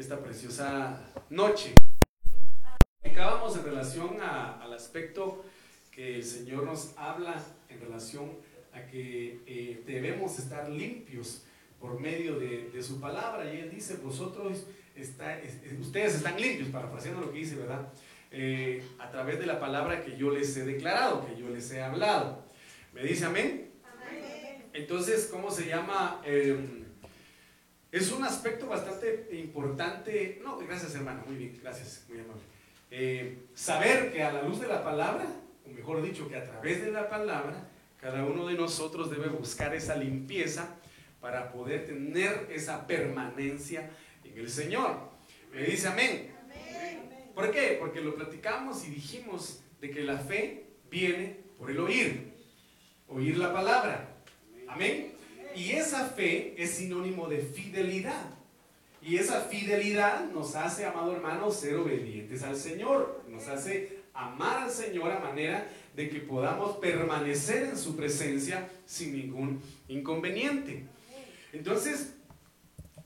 esta preciosa noche. Acabamos en relación al aspecto que el Señor nos habla en relación a que eh, debemos estar limpios por medio de, su palabra. Y Él dice, vosotros, está, ustedes están limpios, parafraseando lo que dice, ¿verdad? Eh, a través de la palabra que yo les he declarado, que yo les he hablado. ¿Me dice amén? Entonces, ¿cómo se llama? Em, es un aspecto bastante importante. No, gracias hermano, muy bien, gracias, muy amable. Eh, saber que a la luz de la palabra, o mejor dicho, que a través de la palabra, cada uno de nosotros debe buscar esa limpieza para poder tener esa permanencia en el Señor. Me dice amén. ¿Por qué? Porque lo platicamos y dijimos de que la fe viene por el oír, oír la palabra. Amén. Y esa fe es sinónimo de fidelidad. Y esa fidelidad nos hace, amado hermano, ser obedientes al Señor. Nos hace amar al Señor a manera de que podamos permanecer en su presencia sin ningún inconveniente. Entonces,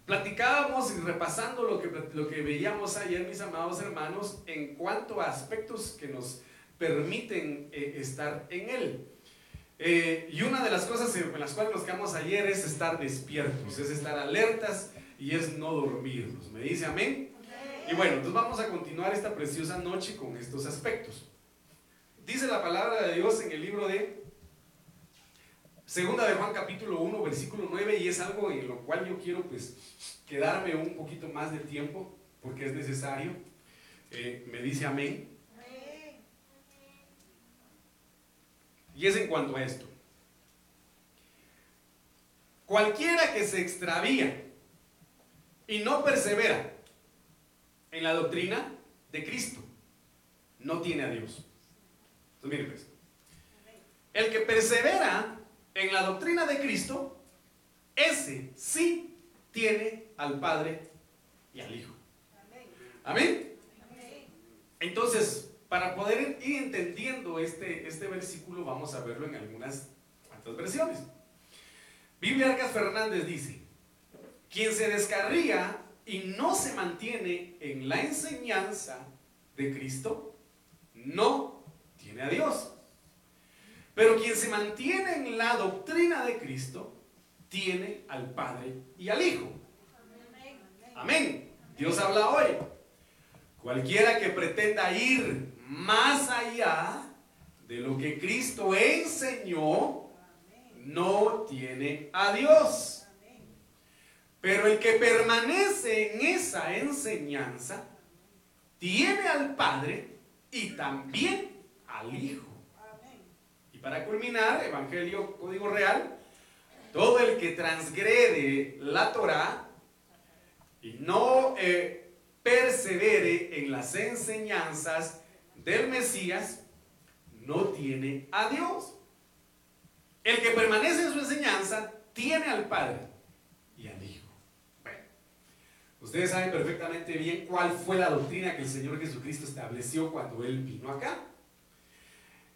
platicábamos y repasando lo que, lo que veíamos ayer, mis amados hermanos, en cuanto a aspectos que nos permiten eh, estar en Él. Eh, y una de las cosas en las cuales nos quedamos ayer es estar despiertos, es estar alertas y es no dormirnos. ¿Me dice amén? Y bueno, entonces vamos a continuar esta preciosa noche con estos aspectos. Dice la palabra de Dios en el libro de Segunda de Juan capítulo 1, versículo 9, y es algo en lo cual yo quiero pues quedarme un poquito más de tiempo porque es necesario. Eh, me dice amén. Y es en cuanto a esto. Cualquiera que se extravía y no persevera en la doctrina de Cristo, no tiene a Dios. Entonces, miren pues, el que persevera en la doctrina de Cristo, ese sí tiene al Padre y al Hijo. Amén. Entonces, para poder ir entendiendo este, este versículo, vamos a verlo en algunas cuantas versiones. Biblia Arcas Fernández dice, quien se descarría y no se mantiene en la enseñanza de Cristo, no tiene a Dios. Pero quien se mantiene en la doctrina de Cristo, tiene al Padre y al Hijo. Amén. Dios habla hoy. Cualquiera que pretenda ir más allá de lo que Cristo enseñó, no tiene a Dios. Pero el que permanece en esa enseñanza, tiene al Padre y también al Hijo. Y para culminar, Evangelio Código Real, todo el que transgrede la Torah y no eh, persevere en las enseñanzas del Mesías no tiene a Dios. El que permanece en su enseñanza tiene al Padre y al Hijo. Bueno, ustedes saben perfectamente bien cuál fue la doctrina que el Señor Jesucristo estableció cuando Él vino acá.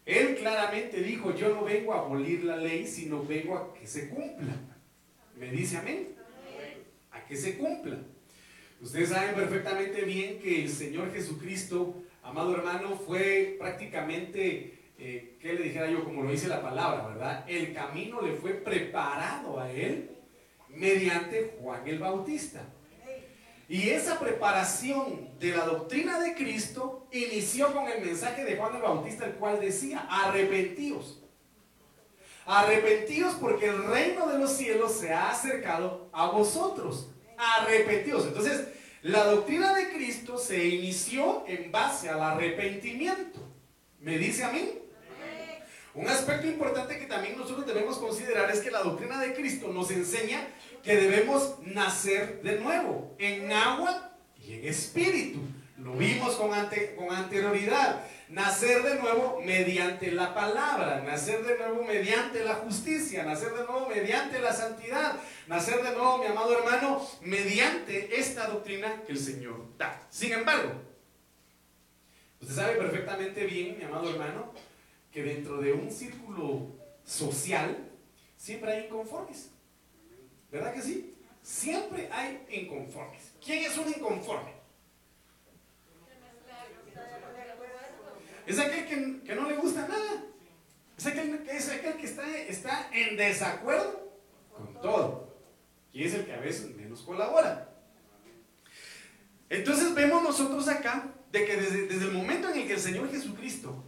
Él claramente dijo, yo no vengo a abolir la ley, sino vengo a que se cumpla. ¿Me dice amén? A que se cumpla. Ustedes saben perfectamente bien que el Señor Jesucristo amado hermano, fue prácticamente, eh, ¿qué le dijera yo? Como lo dice la palabra, ¿verdad? El camino le fue preparado a él mediante Juan el Bautista. Y esa preparación de la doctrina de Cristo inició con el mensaje de Juan el Bautista, el cual decía, arrepentíos. Arrepentíos porque el reino de los cielos se ha acercado a vosotros. Arrepentíos. Entonces, la doctrina de Cristo se inició en base al arrepentimiento. ¿Me dice a mí? Un aspecto importante que también nosotros debemos considerar es que la doctrina de Cristo nos enseña que debemos nacer de nuevo en agua y en espíritu. Lo vimos con, con anterioridad nacer de nuevo mediante la palabra, nacer de nuevo mediante la justicia, nacer de nuevo mediante la santidad, nacer de nuevo, mi amado hermano, mediante esta doctrina que el Señor da. Sin embargo, usted sabe perfectamente bien, mi amado hermano, que dentro de un círculo social siempre hay inconformes. ¿Verdad que sí? Siempre hay inconformes. ¿Quién es un inconforme? Es aquel que, no le gusta nada. Es aquel, es aquel que está, está en desacuerdo con todo. Y es el que a veces menos colabora. Entonces vemos nosotros acá de que desde, desde el momento en el que el Señor Jesucristo,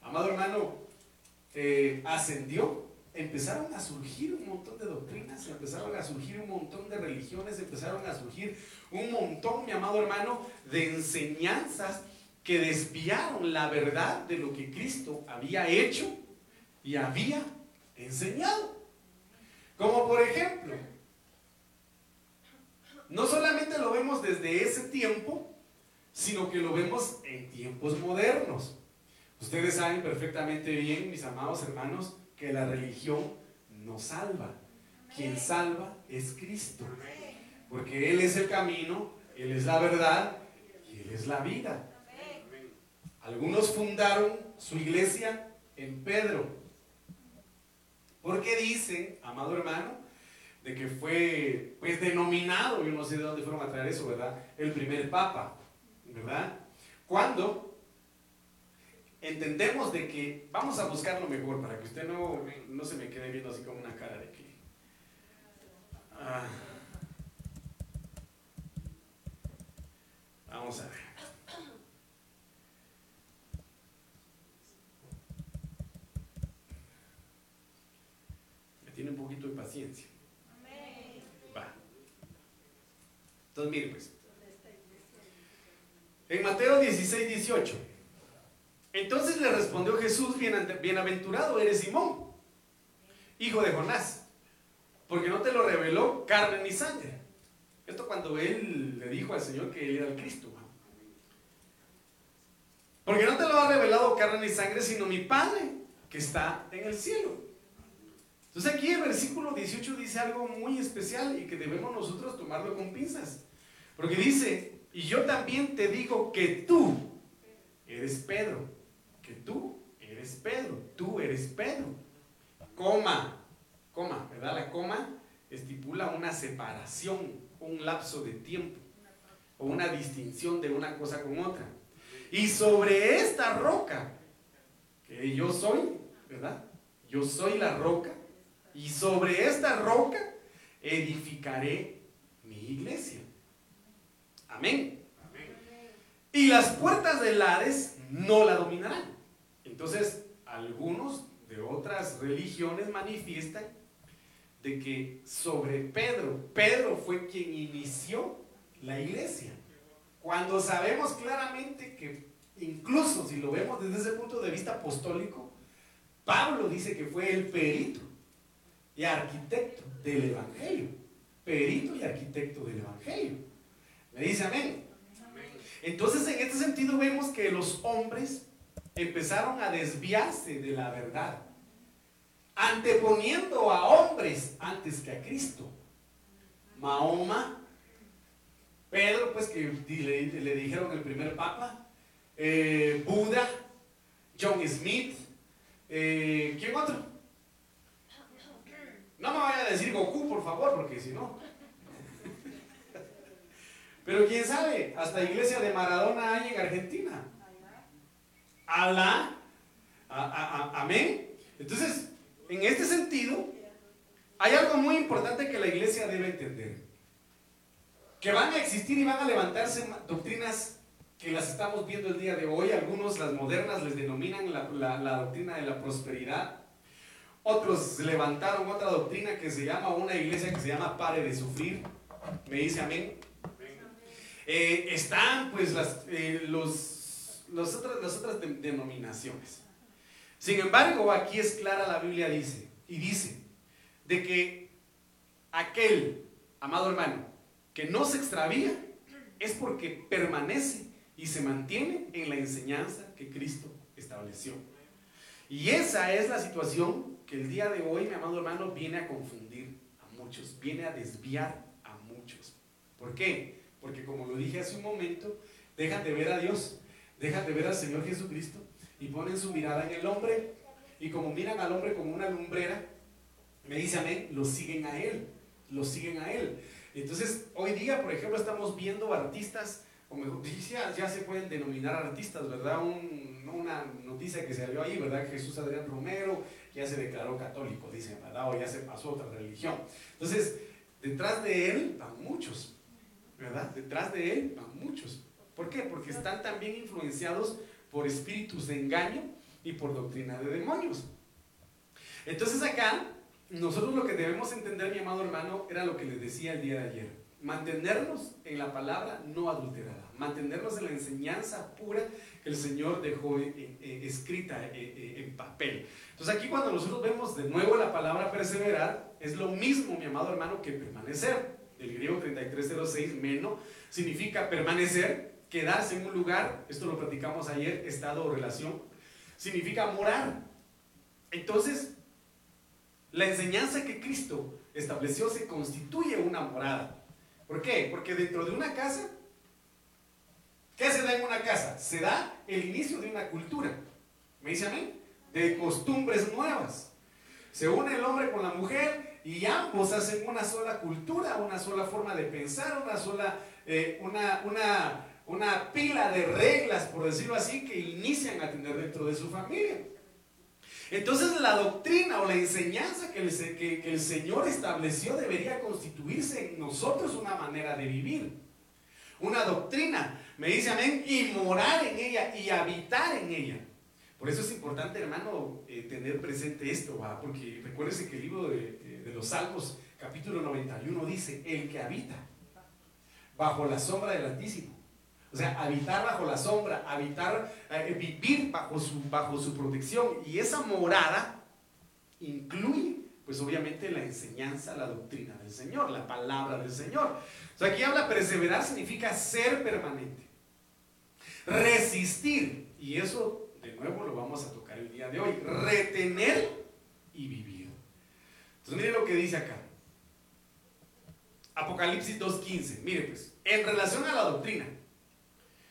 amado hermano, eh, ascendió, empezaron a surgir un montón de doctrinas, empezaron a surgir un montón de religiones, empezaron a surgir un montón, mi amado hermano, de enseñanzas que desviaron la verdad de lo que Cristo había hecho y había enseñado. Como por ejemplo, no solamente lo vemos desde ese tiempo, sino que lo vemos en tiempos modernos. Ustedes saben perfectamente bien, mis amados hermanos, que la religión no salva. Quien salva es Cristo. Porque Él es el camino, Él es la verdad y Él es la vida. Algunos fundaron su iglesia en Pedro. Porque dicen, amado hermano, de que fue pues denominado, yo no sé de dónde fueron a traer eso, ¿verdad? El primer papa, ¿verdad? Cuando entendemos de que vamos a buscar lo mejor para que usted no, no se me quede viendo así como una cara de que... Ah. vamos a ver. Me tiene un poquito de paciencia. Va. Entonces, mire pues. En Mateo 16, 18. Entonces le respondió Jesús, bienaventurado eres Simón, hijo de Jonás, porque no te lo reveló carne ni sangre. Esto cuando él le dijo al Señor que él era el Cristo. Porque no te lo ha revelado carne ni sangre, sino mi Padre que está en el cielo. Entonces aquí el versículo 18 dice algo muy especial y que debemos nosotros tomarlo con pinzas. Porque dice, y yo también te digo que tú eres Pedro que tú eres Pedro, tú eres Pedro. Coma, coma, ¿verdad? La coma estipula una separación, un lapso de tiempo o una distinción de una cosa con otra. Y sobre esta roca, que yo soy, ¿verdad? Yo soy la roca, y sobre esta roca edificaré mi iglesia. Amén. Y las puertas del Hades no la dominarán. Entonces, algunos de otras religiones manifiestan de que sobre Pedro, Pedro fue quien inició la iglesia. Cuando sabemos claramente que incluso si lo vemos desde ese punto de vista apostólico, Pablo dice que fue el perito y arquitecto del Evangelio. Perito y arquitecto del Evangelio. Me dice amén. Entonces en este sentido vemos que los hombres empezaron a desviarse de la verdad, anteponiendo a hombres antes que a Cristo. Mahoma, Pedro, pues que le, dijeron el primer papa, eh, Buda, John Smith, eh, ¿quién otro? No me vaya a decir Goku, por favor, porque si no. Pero quién sabe, hasta iglesia de Maradona hay en Argentina. Alá. amén. Entonces, en este sentido, hay algo muy importante que la iglesia debe entender. Que van a existir y van a levantarse doctrinas que las estamos viendo el día de hoy. Algunos, las modernas, les denominan la, doctrina de la prosperidad. Otros levantaron otra doctrina que se llama una iglesia que se llama pare de sufrir. Me dice amén. Eh, están pues las, eh, los las otras denominaciones. Sin embargo, aquí es clara la Biblia dice, y dice, de que aquel, amado hermano, que no se extravía, es porque permanece y se mantiene en la enseñanza que Cristo estableció. Y esa es la situación que el día de hoy, mi amado hermano, viene a confundir a muchos, viene a desviar a muchos. ¿Por qué? Porque como lo dije hace un momento, dejan de ver a Dios dejan de ver al Señor Jesucristo y ponen su mirada en el hombre y como miran al hombre como una lumbrera, me dice amén, lo siguen a Él, lo siguen a Él. Entonces, hoy día, por ejemplo, estamos viendo artistas, o mejor, ya, ya se pueden denominar artistas, ¿verdad? Una noticia que salió ahí, ¿verdad? Jesús Adrián Romero ya se declaró católico, dicen, ¿verdad? O ya se pasó a otra religión. Entonces, detrás de él van muchos, ¿verdad? Detrás de él van muchos. ¿Por qué? Porque están también influenciados por espíritus de engaño y por doctrina de demonios. Entonces acá, nosotros lo que debemos entender, mi amado hermano, era lo que les decía el día de ayer. Mantenernos en la palabra no adulterada, mantenernos en la enseñanza pura que el Señor dejó eh, eh, escrita eh, en papel. Entonces aquí cuando nosotros vemos de nuevo la palabra perseverar, es lo mismo, mi amado hermano, que permanecer. El griego 3306, meno, significa permanecer, quedarse en un lugar, esto lo platicamos ayer, estado o relación, significa morar. Entonces, la enseñanza que Cristo estableció se constituye una morada. ¿Por qué? Porque dentro de una casa, ¿qué se da en una casa? Se da el inicio de una cultura. ¿Me dice a mí? De costumbres nuevas. Se une el hombre con la mujer y ambos hacen una sola cultura, una sola forma de pensar, una sola, eh, una, una, una pila de reglas, por decirlo así, que inician a tener dentro de su familia. Entonces la doctrina o la enseñanza que el, Señor estableció debería constituirse en nosotros una manera de vivir. Una doctrina, me dice amén, y morar en ella y habitar en ella. Por eso es importante, hermano, eh, tener presente esto, porque recuérdese que el libro de, de los Salmos, capítulo 91, dice, el que habita bajo la sombra del Altísimo o sea, habitar bajo la sombra, habitar, eh, vivir bajo su, bajo su protección. Y esa morada incluye, pues obviamente, la enseñanza, la doctrina del Señor, la palabra del Señor. O sea, aquí habla perseverar significa ser permanente. Resistir. Y eso, de nuevo, lo vamos a tocar el día de hoy. Retener y vivir. Entonces, mire lo que dice acá. Apocalipsis 2.15. Mire pues, en relación a la doctrina.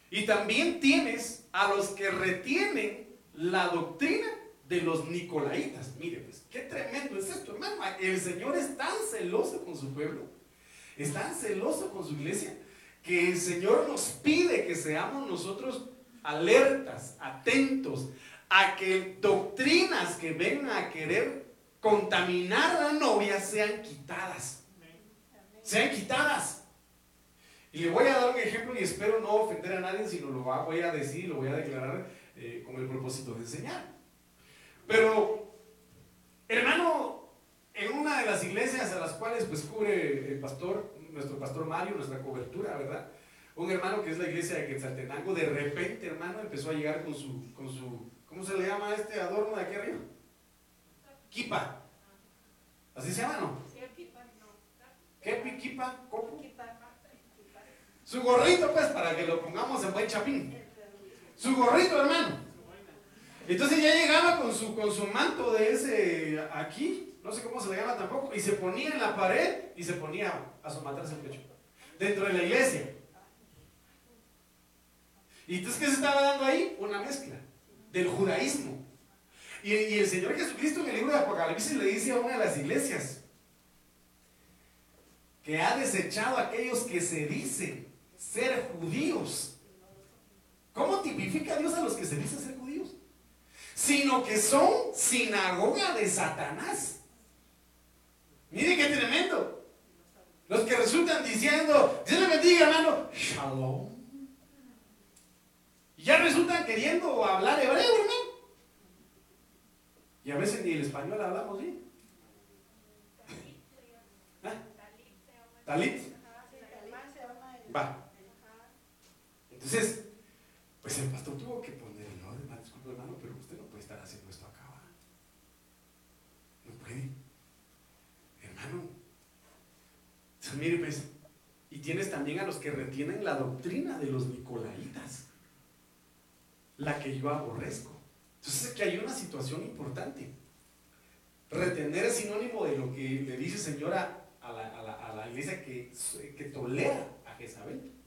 Y también tienes a los que retienen la doctrina de los nicolaitas. Mire, pues, qué tremendo es esto, hermano. El Señor es tan celoso con su pueblo, es tan celoso con su iglesia, que el Señor nos pide que seamos nosotros alertas, atentos a que doctrinas que vengan a querer contaminar la novia sean quitadas. Sean quitadas. Y le voy a dar un ejemplo y espero no ofender a nadie, sino lo voy a decir, lo voy a declarar eh, con el propósito de enseñar. Pero, hermano, en una de las iglesias a las cuales pues cubre el pastor, nuestro pastor Mario, nuestra cobertura, ¿verdad? Un hermano que es la iglesia de Quetzaltenango, de repente, hermano, empezó a llegar con su, con su, ¿cómo se le llama este adorno de aquí arriba? Kipa. ¿Así se llama, no? ¿Qué kipa? ¿Copo? Su gorrito, pues, para que lo pongamos en buen chapín. Su gorrito, hermano. Entonces ya llegaba con su, con su manto de ese aquí, no sé cómo se le llama tampoco, y se ponía en la pared y se ponía a somatarse el pecho. Dentro de la iglesia. ¿Y entonces qué se estaba dando ahí? Una mezcla del judaísmo. Y, el Señor Jesucristo en el libro de Apocalipsis le dice a una de las iglesias que ha desechado a aquellos que se dicen ser judíos. ¿Cómo tipifica Dios a los que se dicen ser judíos? Sino que son sinagoga de Satanás. Mire qué tremendo. Los que resultan diciendo, Dios le bendiga, hermano, shalom. Y ya resultan queriendo hablar hebreo, hermano. Y a veces ni el español hablamos bien. ¿Ah? Talit. Va. Entonces, pues el pastor tuvo que poner, no, hermano, disculpe hermano, pero usted no puede estar haciendo esto acá. No puede. Hermano. Entonces, mire, pues, y tienes también a los que retienen la doctrina de los nicolaitas, la que yo aborrezco. Entonces, aquí hay una situación importante. Retener es sinónimo de lo que le dice señora a la, a la iglesia que, tolera a Jezabel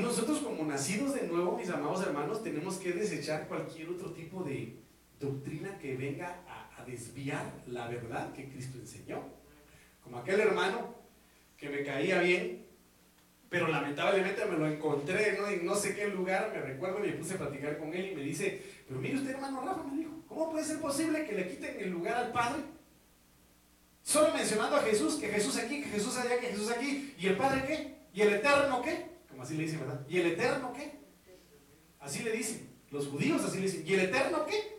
nosotros como nacidos de nuevo, mis amados hermanos, tenemos que desechar cualquier otro tipo de doctrina que venga a, desviar la verdad que Cristo enseñó. Como aquel hermano que me caía bien, pero lamentablemente me lo encontré ¿no? en no sé qué lugar, me recuerdo y me puse a platicar con él y me dice, pero mire usted hermano Rafa, me dijo, ¿cómo puede ser posible que le quiten el lugar al Padre? Solo mencionando a Jesús, que Jesús aquí, que Jesús allá, que Jesús aquí, ¿y el Padre qué? ¿Y el Eterno qué? Como así le dicen, ¿verdad? ¿Y el Eterno qué? Así le dicen, los judíos así le dicen, ¿y el Eterno qué?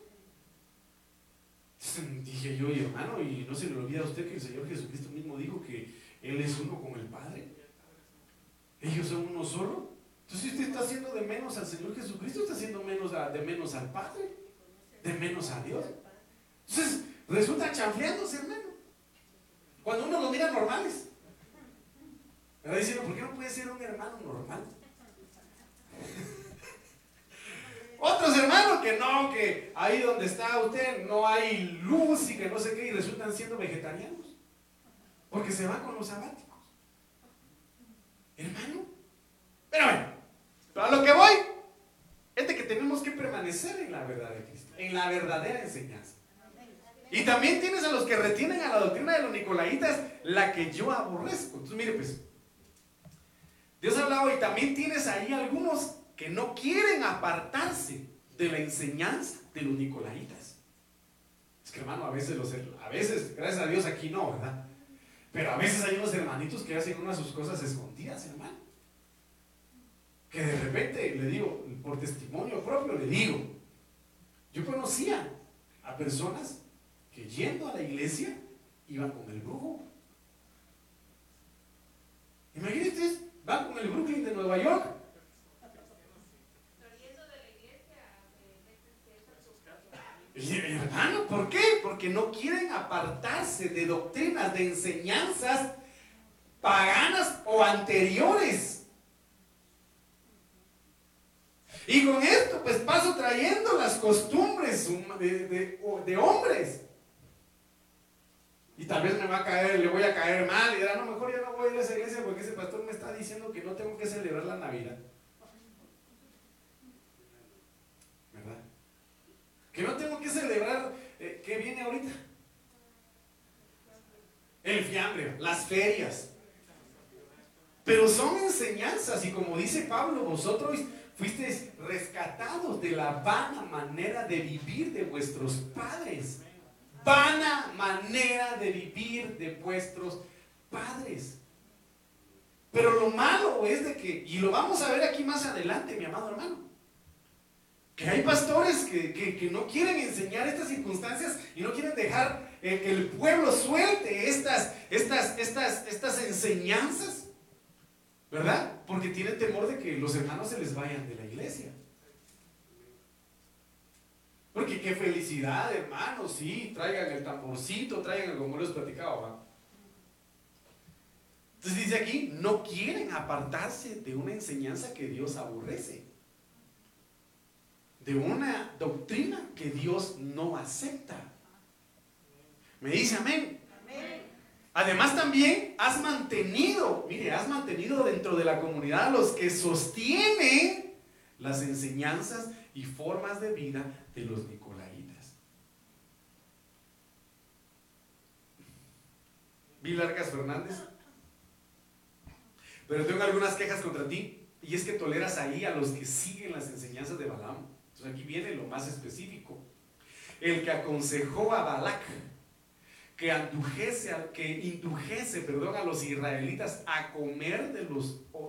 Dije yo, y hermano, y no se le olvida a usted que el Señor Jesucristo mismo dijo que Él es uno con el Padre. Ellos son uno solo. Entonces usted está haciendo de menos al Señor Jesucristo, está haciendo menos de menos al Padre, de menos a Dios. Entonces resulta chanfleándose, hermano. Cuando uno lo mira normales. ¿Verdad? Diciendo, ¿por qué no puede ser un hermano normal? Otros hermanos que no, que ahí donde está usted no hay luz y que no sé qué, y resultan siendo vegetarianos. Porque se van con los sabáticos. Hermano. Pero bueno, a lo que voy es de que tenemos que permanecer en la verdad de Cristo, en la verdadera enseñanza. Y también tienes a los que retienen a la doctrina de los nicolaitas, la que yo aborrezco. Entonces, mire, pues, Dios ha hablado y también tienes ahí algunos que no quieren apartarse de la enseñanza de los nicolaitas. Es que hermano, a veces, los, a veces, gracias a Dios aquí no, ¿verdad? Pero a veces hay unos hermanitos que hacen unas sus cosas escondidas, hermano. Que de repente, le digo, por testimonio propio, le digo, yo conocía a personas que yendo a la iglesia iban con el brujo. Imagínense, van con el Brooklyn de Nueva York hermano, ¿por qué? Porque no quieren apartarse de doctrinas, de enseñanzas paganas o anteriores. Y con esto, pues paso trayendo las costumbres de, hombres. Y tal vez me va a caer, le voy a caer mal y dirá, no, mejor ya no voy a ir a esa iglesia porque ese pastor me está diciendo que no tengo que celebrar la Navidad. Que no tengo que celebrar, eh, ¿qué viene ahorita? El fiambre, las ferias. Pero son enseñanzas y como dice Pablo, vosotros fuisteis rescatados de la vana manera de vivir de vuestros padres. Vana manera de vivir de vuestros padres. Pero lo malo es de que, y lo vamos a ver aquí más adelante, mi amado hermano, que hay pastores que, no quieren enseñar estas circunstancias y no quieren dejar eh, que el pueblo suelte estas, estas, estas, estas enseñanzas, ¿verdad? Porque tienen temor de que los hermanos se les vayan de la iglesia. Porque qué felicidad, hermanos, sí, traigan el tamborcito, traigan el como les platicaba. Entonces dice aquí, no quieren apartarse de una enseñanza que Dios aborrece de una doctrina que Dios no acepta. Me dice amén. Además también has mantenido, mire, has mantenido dentro de la comunidad a los que sostienen las enseñanzas y formas de vida de los nicolaitas. Vi Largas Fernández. Pero tengo algunas quejas contra ti. Y es que toleras ahí a los que siguen las enseñanzas de Balaam aquí viene lo más específico. El que aconsejó a Balac que indujese, que indujese perdón, a los israelitas a comer de,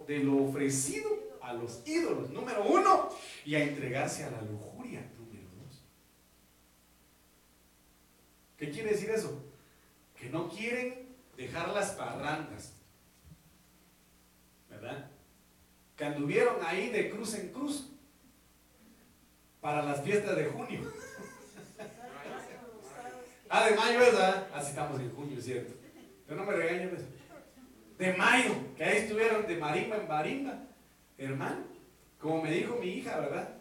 de lo ofrecido a los ídolos, número uno, y a entregarse a la lujuria, número dos. ¿Qué quiere decir eso? Que no quieren dejar las parrandas, ¿verdad? Que anduvieron ahí de cruz en cruz para las fiestas de junio. ah, de mayo ¿verdad? Así estamos en junio, ¿cierto? Pero no me regañes. Pues. De mayo, que ahí estuvieron de marimba en marimba. Hermano, como me dijo mi hija, ¿verdad?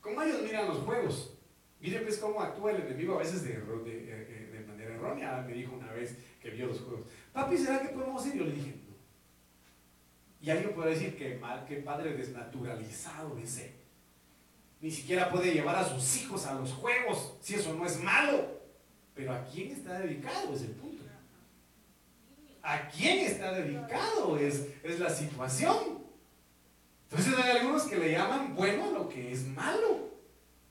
¿Cómo ellos miran los juegos? Miren pues cómo actúa el enemigo a veces de, de, de, manera errónea. Me dijo una vez que vio los juegos. Papi, ¿será que podemos ir? Yo le dije, no. Y alguien puede decir que, que padre desnaturalizado ese ni siquiera puede llevar a sus hijos a los juegos, si eso no es malo. Pero ¿a quién está dedicado? Es el punto. a quién está dedicado es, es la situación. Entonces hay algunos que le llaman bueno lo que es malo.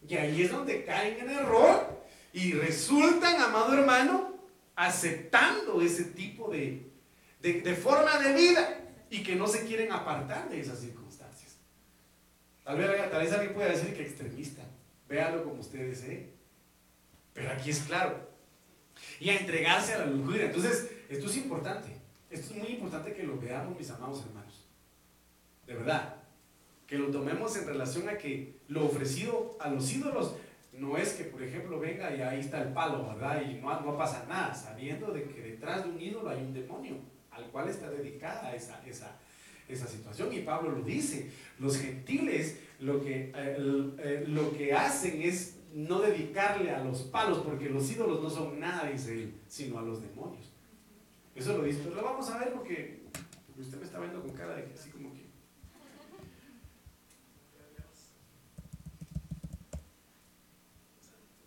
Y ahí es donde caen en error y resultan, amado hermano, aceptando ese tipo de, de, forma de vida y que no se quieren apartar de esas circunstancias. Tal vez, tal vez alguien pueda decir que extremista. Véalo como usted desee. Pero aquí es claro. Y a entregarse a la lujuria. Entonces, esto es importante. Esto es muy importante que lo veamos, mis amados hermanos. De verdad. Que lo tomemos en relación a que lo ofrecido a los ídolos no es que, por ejemplo, venga y ahí está el palo, ¿verdad? Y no, no pasa nada, sabiendo de que detrás de un ídolo hay un demonio al cual está dedicada esa, esa, esa situación. Y Pablo lo dice, los gentiles lo que, eh, eh, lo que hacen es no dedicarle a los palos, porque los ídolos no son nada, dice él, sino a los demonios. Eso lo dice, pero lo vamos a ver porque, usted me está viendo con cara de que así como que...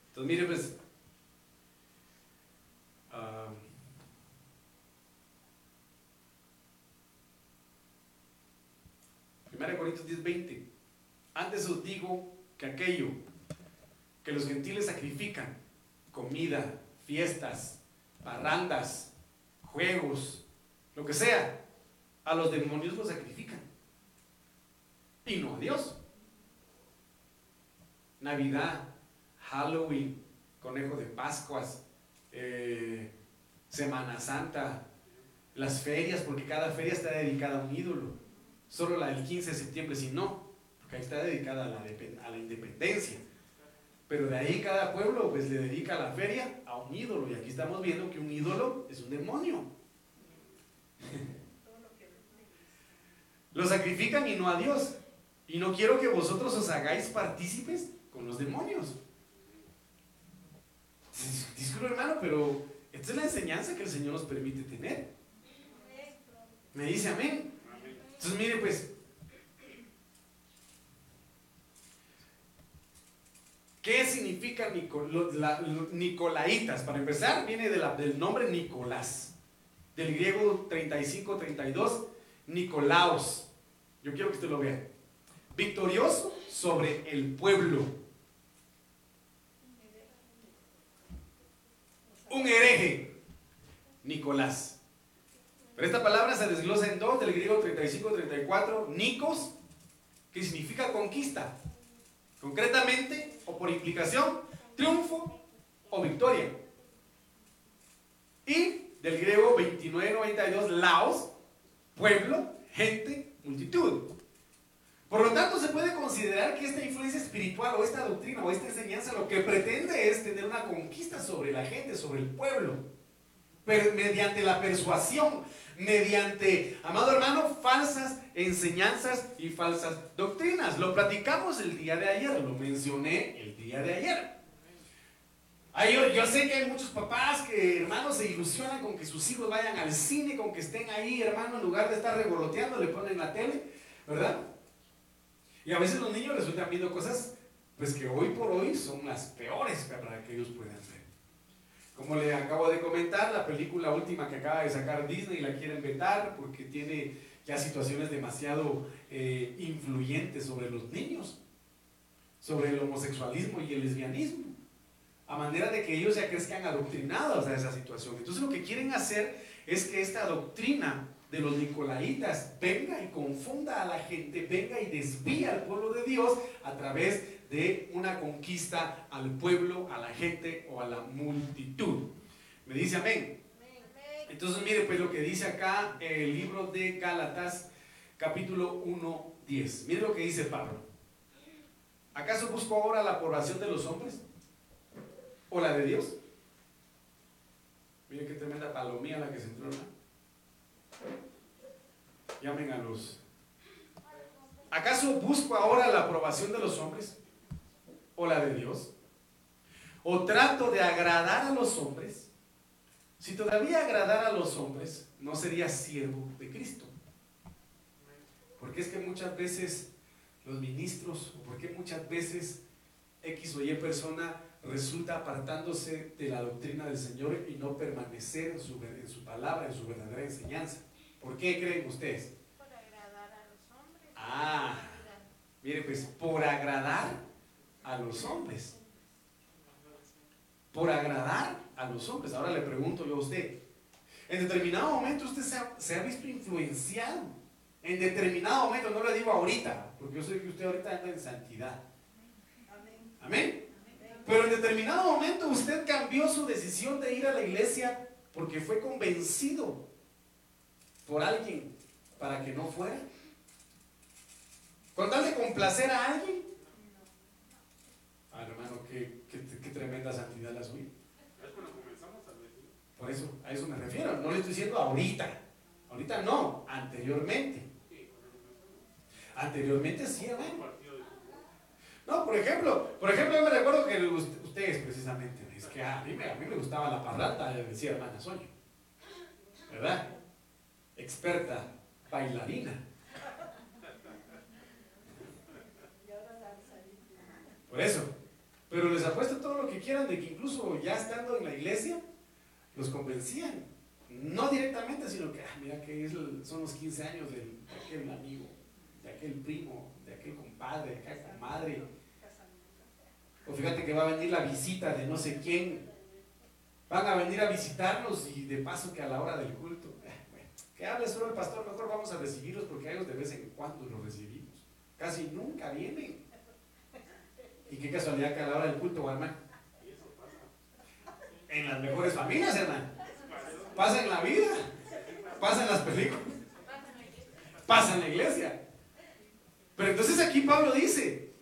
Entonces, mire, pues, 1 Corintios 10, 20. Antes os digo que aquello que los gentiles sacrifican, comida, fiestas, parrandas, juegos, lo que sea, a los demonios lo sacrifican. Y no a Dios. Navidad, Halloween, conejo de Pascuas, eh, Semana Santa, las ferias, porque cada feria está dedicada a un ídolo solo la del 15 de septiembre, si no, porque ahí está dedicada a la, a la independencia. Pero de ahí cada pueblo pues le dedica la feria a un ídolo. Y aquí estamos viendo que un ídolo es un demonio. Lo sacrifican y no a Dios. Y no quiero que vosotros os hagáis partícipes con los demonios. Disculpe hermano, pero esta es la enseñanza que el Señor nos permite tener. Me dice amén. Entonces, mire, pues, ¿qué significa Nicolaitas? Para empezar, viene del nombre Nicolás, del griego 35-32, Nicolaos. Yo quiero que usted lo vea. Victorioso sobre el pueblo. Un hereje, Nicolás. Pero esta palabra se desglosa en dos, del griego 35-34, Nikos, que significa conquista. Concretamente, o por implicación, triunfo o victoria. Y del griego 29-92, Laos, pueblo, gente, multitud. Por lo tanto, se puede considerar que esta influencia espiritual o esta doctrina o esta enseñanza lo que pretende es tener una conquista sobre la gente, sobre el pueblo, mediante la persuasión, mediante, amado hermano, falsas enseñanzas y falsas doctrinas. Lo platicamos el día de ayer, lo mencioné el día de ayer. yo, sé que hay muchos papás que, hermanos, se ilusionan con que sus hijos vayan al cine, con que estén ahí, hermano, en lugar de estar revoloteando, le ponen la tele, ¿verdad? Y a veces los niños resultan viendo cosas, pues que hoy por hoy son las peores para que ellos puedan ver. Como le acabo de comentar, la película última que acaba de sacar Disney la quieren vetar porque tiene ya situaciones demasiado eh, influyentes sobre los niños, sobre el homosexualismo y el lesbianismo, a manera de que ellos ya crezcan adoctrinados a esa situación. Entonces lo que quieren hacer es que esta doctrina de los nicolaitas venga y confunda a la gente, venga y desvía al pueblo de Dios a través de una conquista al pueblo, a la gente o a la multitud. Me dice amén. Entonces mire pues lo que dice acá el libro de Gálatas capítulo 1, 10. Mire lo que dice Pablo. ¿Acaso busco ahora la aprobación de los hombres? ¿O la de Dios? Mire qué tremenda palomía la que se entró. Llamen a los... ¿Acaso busco ahora la aprobación de los hombres? O la de Dios? ¿O trato de agradar a los hombres? Si todavía agradara a los hombres, no sería siervo de Cristo. Porque es que muchas veces los ministros, o porque muchas veces X o Y persona resulta apartándose de la doctrina del Señor y no permanecer en su, en su palabra, en su verdadera enseñanza. ¿Por qué creen ustedes? Por agradar a los hombres. Ah, mire pues, por agradar a los hombres. Por agradar a los hombres. Ahora le pregunto yo a usted, en determinado momento usted se ha, visto influenciado. En determinado momento, no le digo ahorita, porque yo sé que usted ahorita anda en santidad. Amén. Pero en determinado momento usted cambió su decisión de ir a la iglesia porque fue convencido por alguien para que no fuera. Con tal de complacer a alguien. Ah, hermano, qué, qué, qué tremenda santidad la suya. Por eso, a eso me refiero. No le estoy diciendo ahorita. Ahorita no, anteriormente. Anteriormente sí, hermano. No, por ejemplo, por ejemplo, yo me recuerdo que ustedes precisamente, es que a mí, me, a mí me gustaba la parranda, decía hermana Soño. ¿Verdad? Experta bailarina. Por eso. Pero les apuesto todo lo que quieran de que incluso ya estando en la iglesia, los convencían. No directamente, sino que, ah, mira que son los 15 años de aquel amigo, de aquel primo, de aquel compadre, de aquella comadre. O fíjate que va a venir la visita de no sé quién. Van a venir a visitarnos y de paso que a la hora del culto, eh, que hable solo el pastor, mejor vamos a recibirlos porque a ellos de vez en cuando los recibimos. Casi nunca vienen. Y qué casualidad que a la hora del culto, hermano. En las mejores familias, hermano. Pasa en la vida. Pasa en las películas. Pasa en la iglesia. Pero entonces aquí Pablo dice,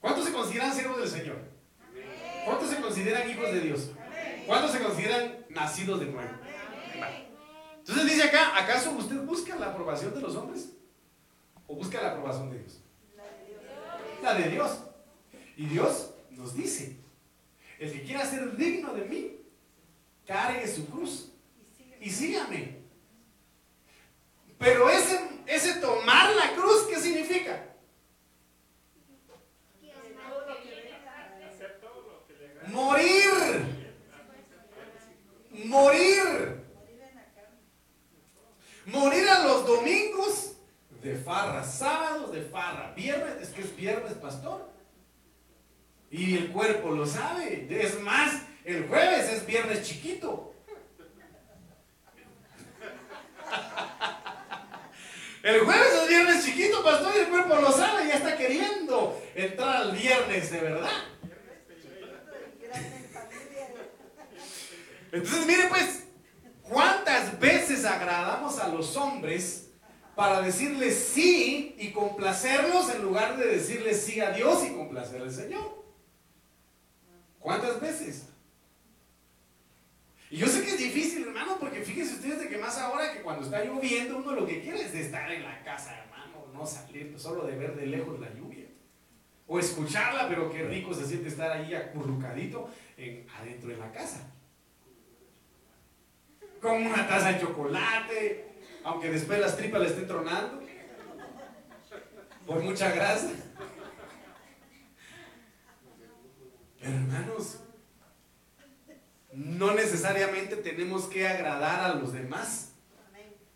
¿cuántos se consideran siervos del Señor? ¿Cuántos se consideran hijos de Dios? ¿Cuántos se consideran nacidos de nuevo? Entonces dice acá, ¿acaso usted busca la aprobación de los hombres? ¿O busca la aprobación de Dios? La de Dios. Y Dios nos dice, el que quiera ser digno de mí, cargue su cruz y sígame. Pero ese, ese tomar la cruz, ¿qué significa? Morir. Morir. Morir a los domingos de farra, sábados de farra, viernes, es que es viernes, pastor. Y el cuerpo lo sabe. Es más, el jueves es viernes chiquito. El jueves es viernes chiquito, pastor, y el cuerpo lo sabe, ya está queriendo entrar al viernes de verdad. Entonces, mire pues, ¿cuántas veces agradamos a los hombres para decirles sí y complacerlos en lugar de decirles sí a Dios y complacer al Señor? ¿Cuántas veces? Y yo sé que es difícil, hermano, porque fíjense ustedes de que más ahora que cuando está lloviendo, uno lo que quiere es de estar en la casa, hermano, no salir, solo de ver de lejos la lluvia. O escucharla, pero qué rico se siente estar ahí acurrucadito en, adentro de la casa. Con una taza de chocolate, aunque después las tripas le estén tronando, por mucha grasa. hermanos, no necesariamente tenemos que agradar a los demás,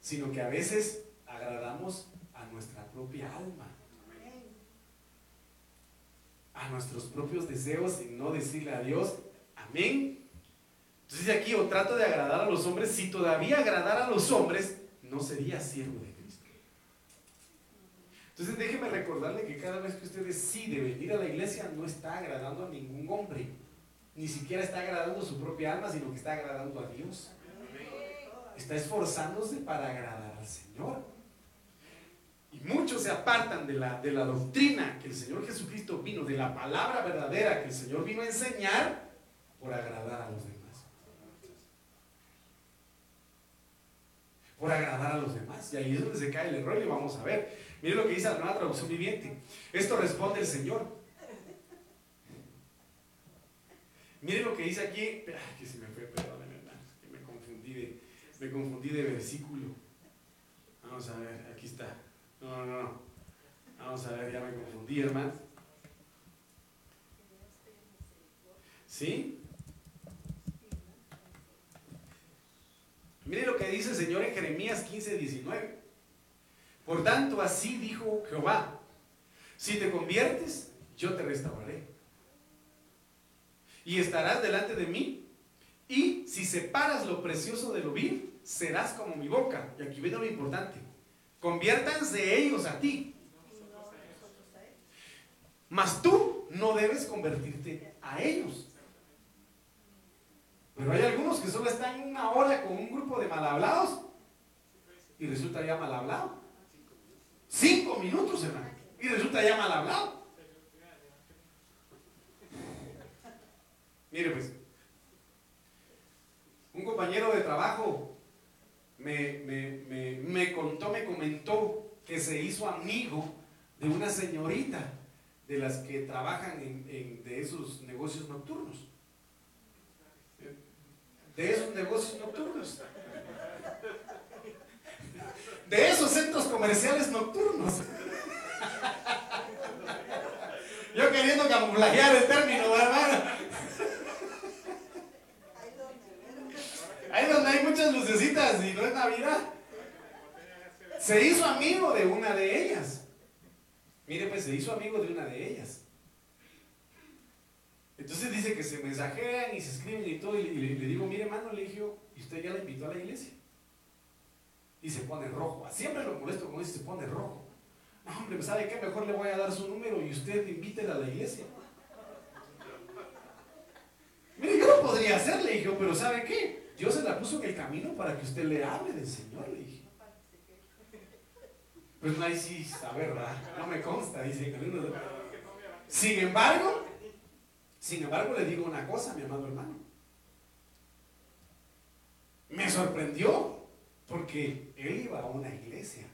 sino que a veces agradamos a nuestra propia alma, a nuestros propios deseos y no decirle a Dios, amén. Entonces aquí o trato de agradar a los hombres, si todavía agradar a los hombres, no sería siervo de Cristo. Entonces déjeme recordarle que cada vez que usted decide venir a la iglesia, no está agradando a ningún hombre ni siquiera está agradando su propia alma, sino que está agradando a Dios. Está esforzándose para agradar al Señor. Y muchos se apartan de la, de la doctrina que el Señor Jesucristo vino, de la palabra verdadera que el Señor vino a enseñar por agradar a los demás. Por agradar a los demás. Y ahí es donde se cae el error y vamos a ver. Mire lo que dice la nueva traducción viviente. Esto responde el Señor. Mire lo que dice aquí. Ay, que se me fue, perdónenme, hermanos, que me confundí de, me confundí de versículo. Vamos a ver, aquí está. No, no, no. Vamos a ver, ya me confundí, hermano. ¿Sí? Mire lo que dice el Señor en Jeremías 15, 19. Por tanto, así dijo Jehová, si te conviertes, yo te restauraré. Y estarás delante de mí. Y si separas lo precioso de lo vil, serás como mi boca. Y aquí viene lo importante. Conviértanse ellos a ti. Mas tú no debes convertirte a ellos. Pero hay algunos que solo están una hora con un grupo de mal hablados y resulta ya mal hablado. Cinco minutos, hermano. Y resulta ya mal hablado. Mire pues, un compañero de trabajo me, me, contó, me comentó que se hizo amigo de una señorita de las que trabajan en, de esos negocios nocturnos. De esos negocios nocturnos. De esos centros comerciales nocturnos. Yo queriendo camuflajear el término, hermano. Ahí donde hay muchas lucecitas y no es Navidad. Se hizo amigo de una de ellas. Mire, pues se hizo amigo de una de ellas. Entonces dice que se mensajean y se escriben y todo. Y le, digo, mire, hermano, le dije, ¿y usted ya la invitó a la iglesia? Y se pone rojo. Siempre lo molesto con eso, se pone rojo. No, hombre, ¿sabe qué? Mejor le voy a dar su número y usted invítela a la iglesia. Mire, yo lo podría hacer, le dije, pero ¿sabe qué? Dios se la puso en el camino para que usted le hable del Señor, le dije. Pues no hay sí saber, ¿verdad? No me consta, dice. Sin embargo, sin embargo, le digo una cosa, mi amado hermano. Me sorprendió porque él iba a una iglesia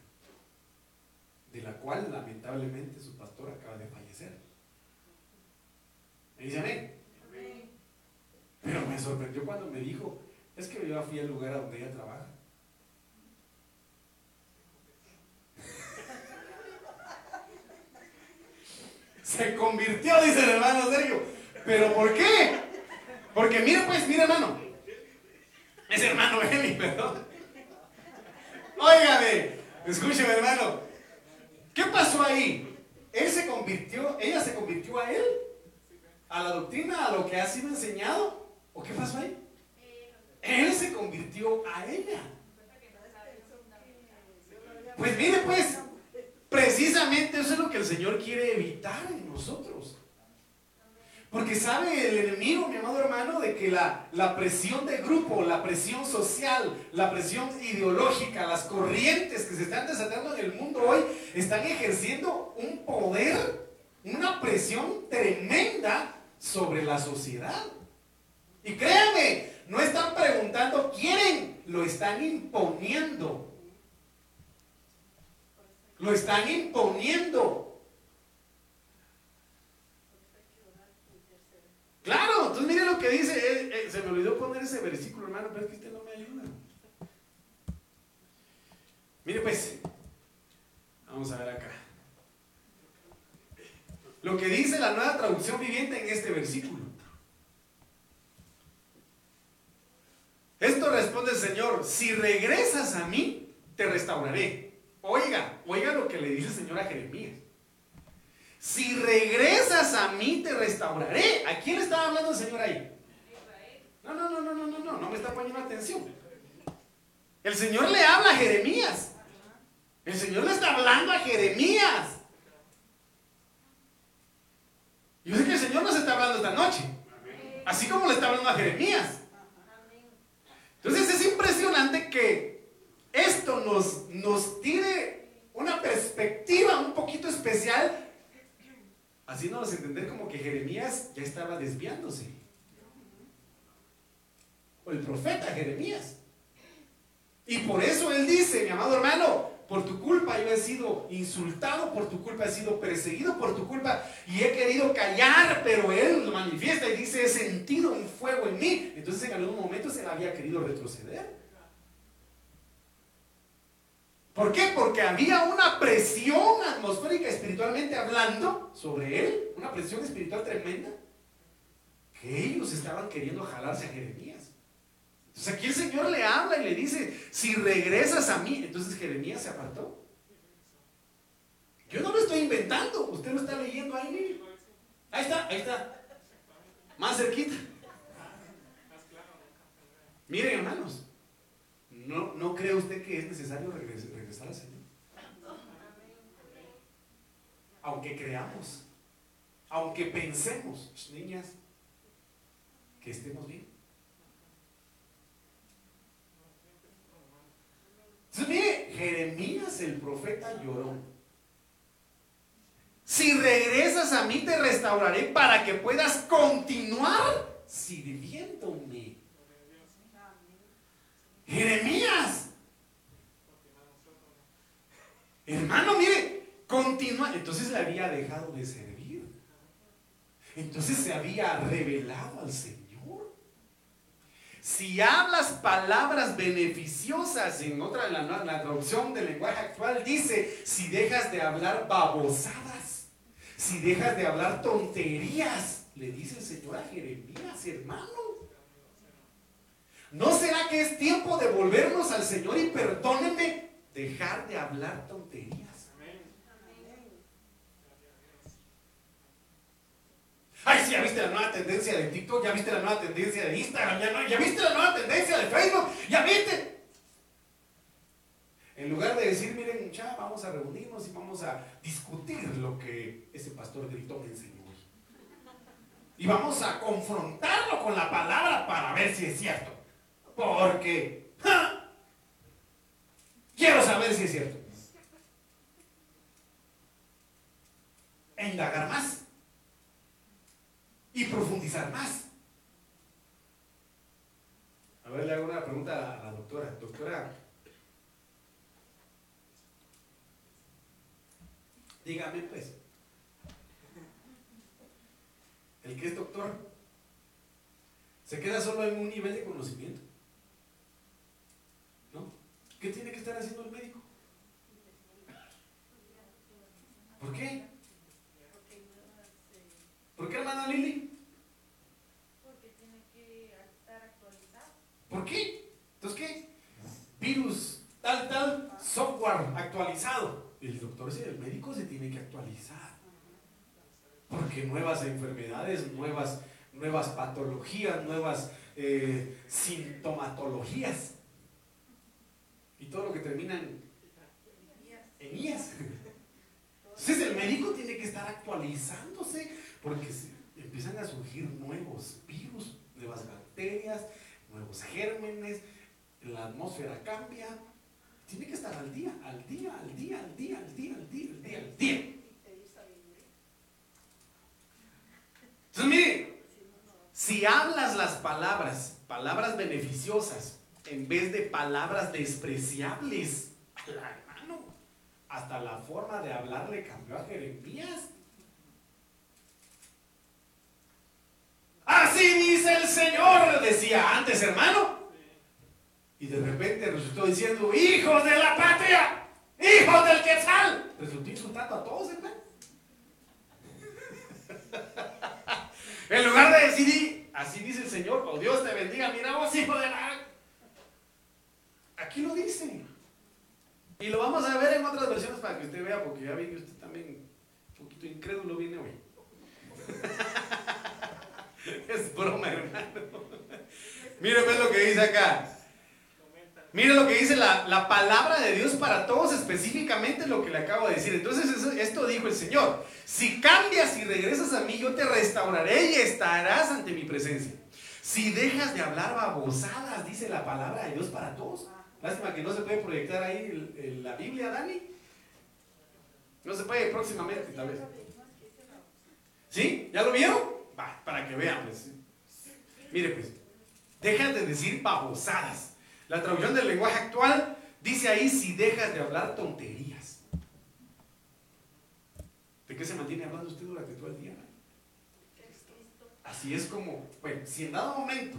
de la cual lamentablemente su pastor acaba de fallecer. Me dice amén. Pero me sorprendió cuando me dijo, es que yo fui al lugar a donde ella trabaja. Se convirtió, dice el hermano Sergio. ¿Pero por qué? Porque mire pues, mire hermano. Es hermano Eli, perdón. Óigame, escúcheme hermano. ¿Qué pasó ahí? Él se convirtió, ella se convirtió a él, a la doctrina, a lo que ha sido enseñado. ¿O qué pasó ahí? Él se convirtió a ella. Pues mire pues, precisamente eso es lo que el Señor quiere evitar en nosotros. Porque sabe el enemigo, mi amado hermano, de que la, la, presión de grupo, la presión social, la presión ideológica, las corrientes que se están desatando en el mundo hoy, están ejerciendo un poder, una presión tremenda sobre la sociedad. Y créanme, no están preguntando, quieren, lo están imponiendo. Lo están imponiendo. Claro, entonces mire lo que dice, eh, eh, se me olvidó poner ese versículo, hermano, pero es que usted no me ayuda. Mire pues, vamos a ver acá. Lo que dice la nueva traducción viviente en este versículo. Esto responde el Señor, si regresas a mí, te restauraré. Oiga, oiga lo que le dice el Señor a Jeremías. Si regresas a mí, te restauraré. ¿A quién le estaba hablando el Señor ahí? No, no, no, no, no, no, no, no me está poniendo atención. El Señor le habla a Jeremías. El Señor le está hablando a Jeremías. Yo sé que el Señor nos está hablando esta noche. Así como le está hablando a Jeremías. Entonces es impresionante que esto nos, nos tiene una perspectiva un poquito especial haciéndonos entender como que Jeremías ya estaba desviándose. O el profeta Jeremías. Y por eso él dice, mi amado hermano, por tu culpa yo he sido insultado, por tu culpa he sido perseguido, por tu culpa y he querido callar, pero él lo manifiesta y dice, he sentido un fuego en mí. Entonces en algún momento se había querido retroceder. ¿Por qué? Porque había una presión atmosférica espiritualmente hablando sobre él, una presión espiritual tremenda, que espíritus estaban queriendo jalarse a Jeremías. Entonces aquí el Señor le habla y le dice, si regresas a mí, entonces Jeremías se apartó. Yo no lo estoy inventando, usted lo está leyendo ahí, Ahí está, ahí está. Más cerquita. Miren, hermanos, ¿no, ¿no cree usted que es necesario regresar Aunque creamos, aunque pensemos, niñas, que estemos bien. Jeremías el profeta lloró. Si regresas a mí te restauraré para que puedas continuar sirviéndome. Jeremías. Hermano, mire, continúa. Entonces le había dejado de servir. Entonces se había revelado al Señor. Si hablas palabras beneficiosas, en otra, la, la traducción del lenguaje actual dice, si dejas de hablar babosadas, si dejas de hablar tonterías, le dice el Señor a Jeremías, hermano. ¿No será que es tiempo de volvernos al Señor y perdónenme dejar de hablar tonterías? Ay, sí, ya viste la nueva tendencia de TikTok, ya viste la nueva tendencia de Instagram, ya, ya viste la nueva tendencia de Facebook, ya viste. En lugar de decir, miren, ya vamos a reunirnos y vamos a discutir lo que ese pastor gritó me enseñó. Y vamos a confrontarlo con la palabra para ver si es cierto. Porque quiero saber si es cierto. E indagar más. Y profundizar más. A ver, le hago una pregunta a la doctora. Doctora, dígame pues, el que es doctor, ¿se queda solo en un nivel de conocimiento? ¿Qué tiene que estar haciendo el médico? ¿Por qué? ¿Por qué, hermana Lili? Porque tiene que estar actualizado. ¿Por qué? Entonces, ¿qué? Virus, tal, tal, software actualizado. El doctor, el médico se tiene que actualizar. Porque nuevas enfermedades, nuevas, nuevas patologías, nuevas eh, sintomatologías y todo lo que termina en, IAS. Entonces el médico tiene que estar actualizándose porque empiezan a surgir nuevos virus, nuevas bacterias, nuevos gérmenes, la atmósfera cambia. Tiene que estar al día, al día, al día, al día, al día, al día, al día, al día. Entonces mire, si hablas las palabras, palabras beneficiosas, en vez de palabras despreciables. hermano, hasta la forma de hablar le cambió a Jeremías. Así dice el Señor, decía antes, hermano. Y de repente resultó diciendo, hijos de la patria, hijos del quetzal. Resultó insultando a todos, hermano. en lugar de decir, así dice el Señor, oh Dios te bendiga, mira vos, hijo de la Aquí lo dice. Y lo vamos a ver en otras versiones para que usted vea, porque ya vi que usted también un poquito incrédulo viene hoy. es broma, hermano. Mire pues lo que dice acá. Mire lo que dice la, la, palabra de Dios para todos, específicamente lo que le acabo de decir. Entonces, esto dijo el Señor: Si cambias y regresas a mí, yo te restauraré y estarás ante mi presencia. Si dejas de hablar babosadas, dice la palabra de Dios para todos. Lástima que no se puede proyectar ahí la Biblia, Dani. No se puede próximamente, tal vez. ¿Sí? ¿Ya lo vieron? Va, para que vean, pues. Mire, pues, dejan de decir babosadas. La traducción del lenguaje actual dice ahí si dejas de hablar tonterías. ¿De qué se mantiene hablando usted durante todo el día? Así es como, bueno, si en dado momento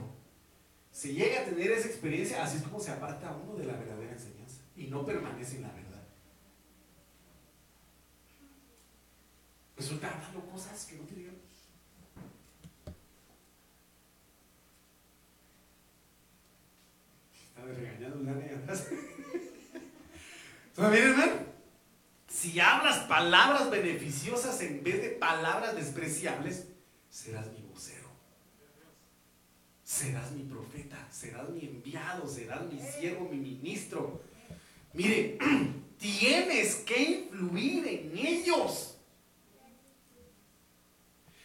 se llega a tener esa experiencia, así es como se aparta uno de la verdadera enseñanza y no permanece en la verdad. Pues Resulta hablando cosas que no teníamos. Estaba regañando un atrás. bien, hermano? Si hablas palabras beneficiosas en vez de palabras despreciables, serás mi Serás mi profeta, serás mi enviado, serás mi siervo, mi ministro. Mire, tienes que influir en ellos.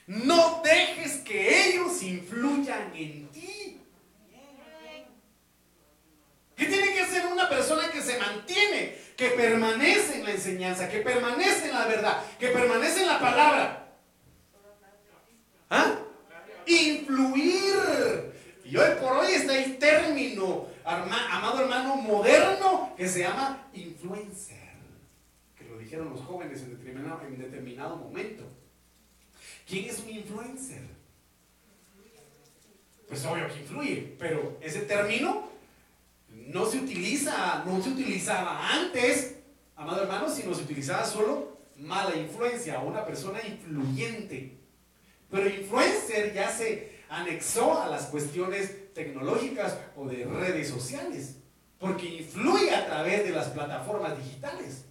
No dejes que ellos influyan en ti. ¿Qué tiene que ser una persona que se mantiene, que permanece en la enseñanza, que permanece en la verdad, que permanece en la palabra? ¿Ah? Influir. Y hoy por hoy está el término, amado hermano, moderno que se llama influencer. Que lo dijeron los jóvenes en determinado, en determinado momento. ¿Quién es un influencer? Pues obvio que influye, pero ese término no se utiliza, no se utilizaba antes, amado hermano, sino se utilizaba solo mala influencia, una persona influyente. Pero influencer ya se anexó a las cuestiones tecnológicas o de redes sociales, porque influye a través de las plataformas digitales.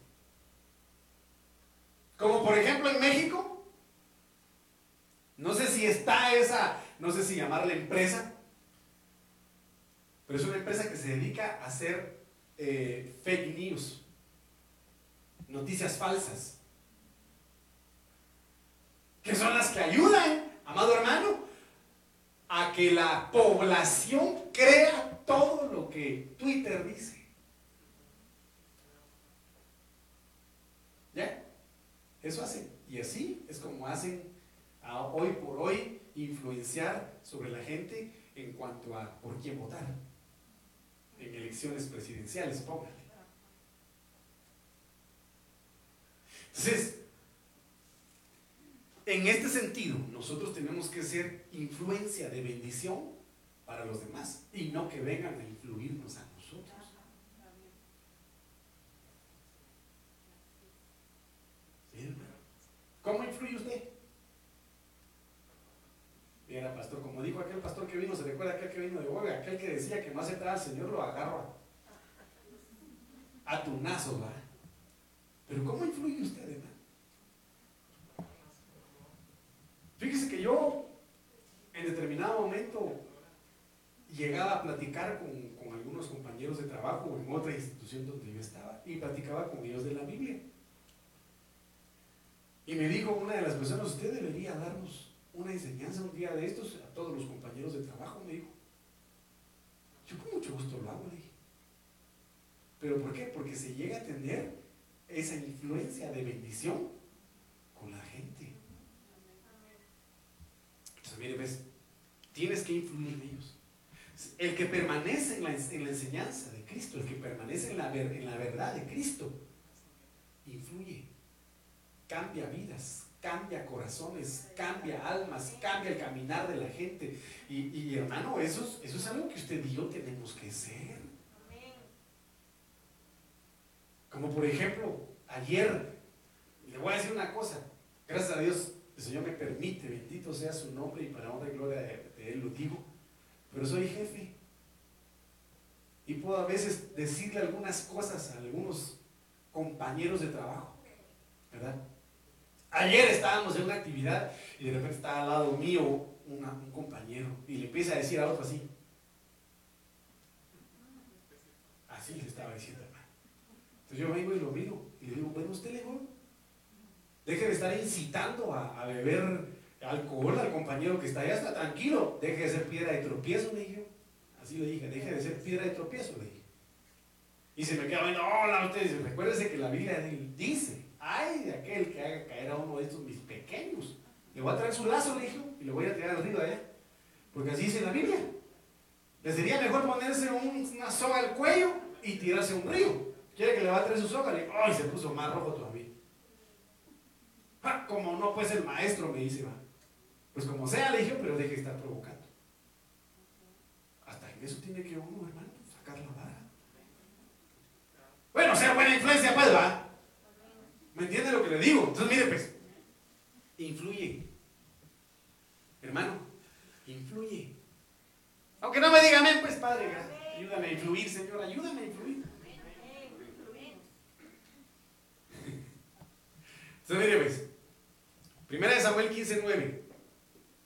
Como por ejemplo en México, no sé si está esa, no sé si llamarla empresa, pero es una empresa que se dedica a hacer eh, fake news, noticias falsas, que son las que ayudan, amado hermano, a que la población crea todo lo que Twitter dice. ¿Ya? Eso hacen. Y así es como hacen hoy por hoy influenciar sobre la gente en cuanto a por quién votar en elecciones presidenciales, póngale. Entonces, en este sentido, nosotros tenemos que ser influencia de bendición para los demás y no que vengan a influirnos a nosotros. ¿Cómo influye usted? Mira, pastor, como dijo aquel pastor que vino, se recuerda aquel que vino de Huelva, aquel que decía que no aceptaba al Señor, lo agarra a tunazo, ¿va? Pero ¿cómo influye usted, hermano? Fíjese que yo en determinado momento llegaba a platicar con, algunos compañeros de trabajo en otra institución donde yo estaba y platicaba con ellos de la Biblia. Y me dijo una de las personas, usted debería darnos una enseñanza un día de estos a todos los compañeros de trabajo, me dijo. Yo con mucho gusto lo hago, le dije. ¿Pero por qué? Porque se llega a tener esa influencia de bendición con la gente. Mire, ves, tienes que influir en ellos. El que permanece en la, enseñanza de Cristo, el que permanece en la, en la verdad de Cristo, influye, cambia vidas, cambia corazones, cambia almas, cambia el caminar de la gente. Y, hermano, eso, eso es algo que usted y yo tenemos que ser. Como por ejemplo, ayer, le voy a decir una cosa, gracias a Dios, el Señor me permite, bendito sea su nombre y para honra y gloria de, Él lo digo, pero soy jefe. Y puedo a veces decirle algunas cosas a algunos compañeros de trabajo, ¿verdad? Ayer estábamos en una actividad y de repente estaba al lado mío un compañero y le empieza a decir a otro así. Así le estaba diciendo, hermano. Entonces yo vengo y lo miro y le digo, bueno, usted le digo, deje de estar incitando a, beber alcohol al compañero que está allá, está tranquilo, deje de ser piedra de tropiezo, le dije. Así le dije, deje de ser piedra de tropiezo, le dije. Y se me queda viendo, hola, usted dice, recuérdese que la Biblia dice ay de aquel que haga caer a uno de estos mis pequeños. Le voy a traer su lazo, le dijo, y lo voy a tirar al río allá. Porque así dice la Biblia. Le sería mejor ponerse una soga al cuello y tirarse a un río. ¿Quiere que le va a traer su soga? Le ay, se puso más rojo todavía. Como no puede ser maestro, me dice, va. Pues como sea, le dije, pero deje de estar provocando. Hasta en eso tiene que uno, hermano, sacar la vara. Bueno, sea buena influencia, pues, va. ¿Me entiende lo que le digo? Entonces, mire, pues, influye. Hermano, influye. Aunque no me diga amén, pues, padre. Ayúdame a influir, Señor, ayúdame a influir. Entonces, mire, pues, primera de Samuel 15, 9.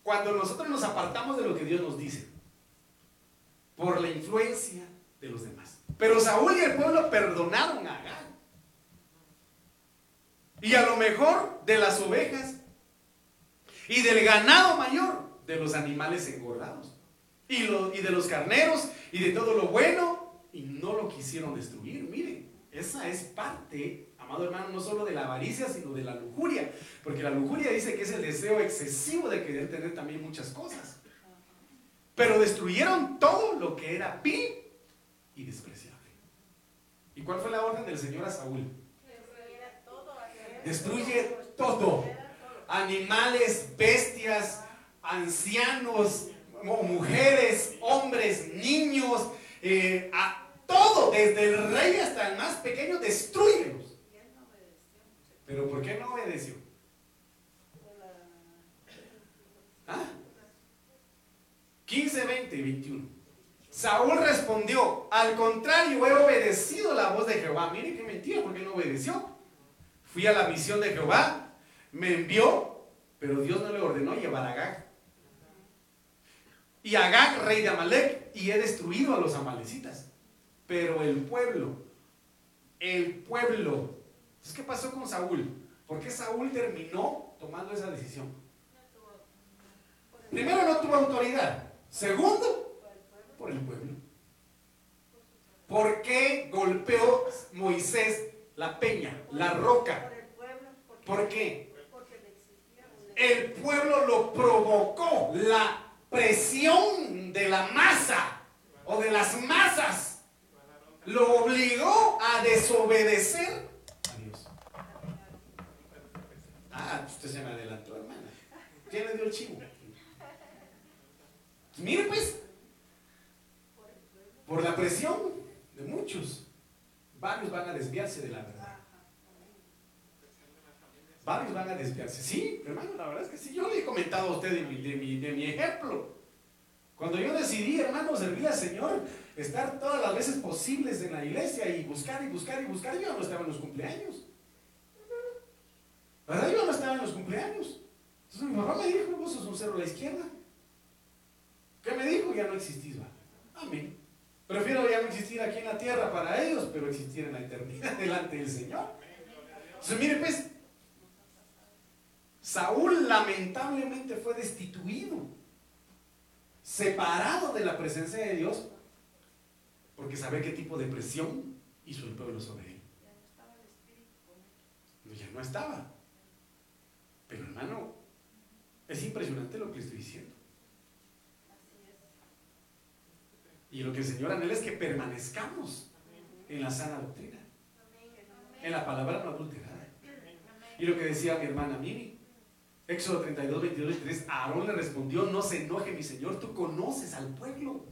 Cuando nosotros nos apartamos de lo que Dios nos dice, por la influencia de los demás. Pero Saúl y el pueblo perdonaron a Agag. Y a lo mejor de las ovejas y del ganado mayor de los animales engordados. Y, y de los carneros y de todo lo bueno. Y no lo quisieron destruir. Miren, esa es parte, amado hermano, no solo de la avaricia, sino de la lujuria. Porque la lujuria dice que es el deseo excesivo de querer tener también muchas cosas. Pero destruyeron todo lo que era vil y despreciable. ¿Y cuál fue la orden del Señor a Saúl? Destruye todo. Animales, bestias, ancianos, mujeres, hombres, niños, eh, a todo, desde el rey hasta el más pequeño, destruyelos. Pero ¿por qué no obedeció? ¿Ah? 15, 20 y 21. Saúl respondió, al contrario, he obedecido la voz de Jehová. Mire qué mentira, porque no obedeció. Fui a la misión de Jehová, me envió, pero Dios no le ordenó llevar a Agag. Y Agag, rey de Amalek, y he destruido a los amalecitas. Pero el pueblo, el pueblo, ¿qué pasó con Saúl? ¿Por qué Saúl terminó tomando esa decisión? Primero no tuvo autoridad. Segundo, por el pueblo. ¿Por qué golpeó Moisés la peña, la roca? ¿Por qué? El pueblo lo provocó, la presión de la masa o de las masas lo obligó a desobedecer a Dios. Ah, usted se me adelantó, hermana. ¿Quién le dio el chivo? Mire pues, por la presión de muchos, varios van a desviarse de la verdad. Varios van a desviarse. Sí, hermano, la verdad es que sí. Yo le he comentado a usted de mi, de mi, ejemplo. Cuando yo decidí, hermano, servir al Señor, estar todas las veces posibles en la iglesia y buscar y buscar y buscar, yo no estaba en los cumpleaños. ¿Verdad? Yo no estaba en los cumpleaños. Entonces mi papá me dijo, vos sos un cero a la izquierda. ¿Qué me dijo? Ya no existís, ¿va? Amén. Prefiero ya no existir aquí en la tierra para ellos, pero existir en la eternidad delante del Señor. Entonces, mire pues, Saúl lamentablemente fue destituido, separado de la presencia de Dios, porque sabe qué tipo de presión hizo el pueblo sobre él. Ya no estaba. Pero hermano, es impresionante lo que estoy diciendo. Y lo que el Señor anhela es que permanezcamos en la sana doctrina, en la palabra no adulterada. Y lo que decía mi hermana Mimi, Éxodo 32, 22 y 3, Aarón le respondió, no se enoje mi Señor, tú conoces al pueblo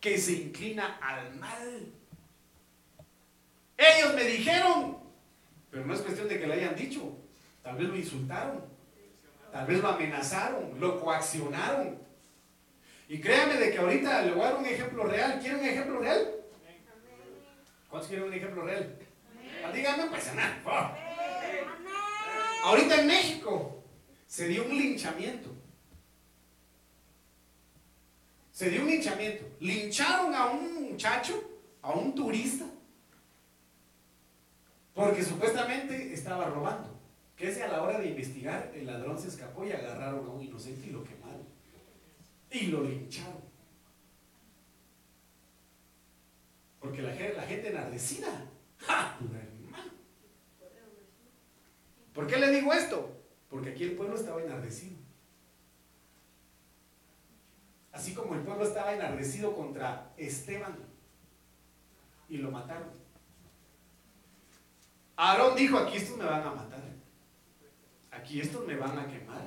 que se inclina al mal. Ellos me dijeron, pero no es cuestión de que le hayan dicho, tal vez lo insultaron, tal vez lo amenazaron, lo coaccionaron, y créame de que ahorita le voy a dar un ejemplo real. ¿Quieren un ejemplo real? ¿Cuántos quieren un ejemplo real? Ah, díganme, pues nada. Ahorita en México se dio un linchamiento. Se dio un linchamiento. Lincharon a un muchacho, a un turista, porque supuestamente estaba robando. Que es a la hora de investigar, el ladrón se escapó y agarraron a un inocente y lo quemaron y lo lincharon. Porque la, la gente enardecida. ¡Ja! ¿Por qué le digo esto? Porque aquí el pueblo estaba enardecido. Así como el pueblo estaba enardecido contra Esteban y lo mataron. Aarón dijo, aquí estos me van a matar. Aquí estos me van a quemar.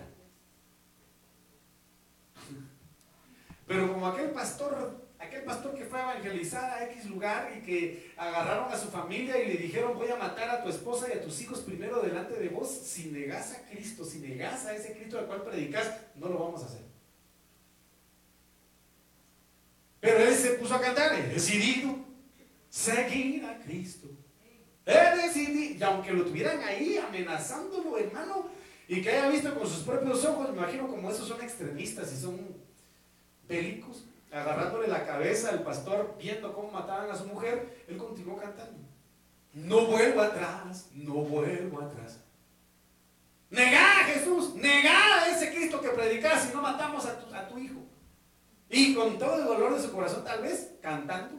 Pero como aquel pastor, aquel pastor que fue evangelizar a X lugar y que agarraron a su familia y le dijeron voy a matar a tu esposa y a tus hijos primero delante de vos, si negas a Cristo, si negas a ese Cristo al cual predicas, no lo vamos a hacer. Pero él se puso puso a cantar, he decidido seguir a Cristo. He decidido, y aunque lo tuvieran ahí amenazándolo, hermano, y que haya visto con sus propios ojos, me imagino como esos son extremistas y son bélicos, agarrándole la cabeza al pastor, viendo cómo mataban a su mujer, él continuó cantando. No vuelvo atrás, no vuelvo atrás. Negá a Jesús, negá a ese Cristo que predicas si no matamos a tu hijo. Y con todo el dolor de su corazón, tal vez, cantando,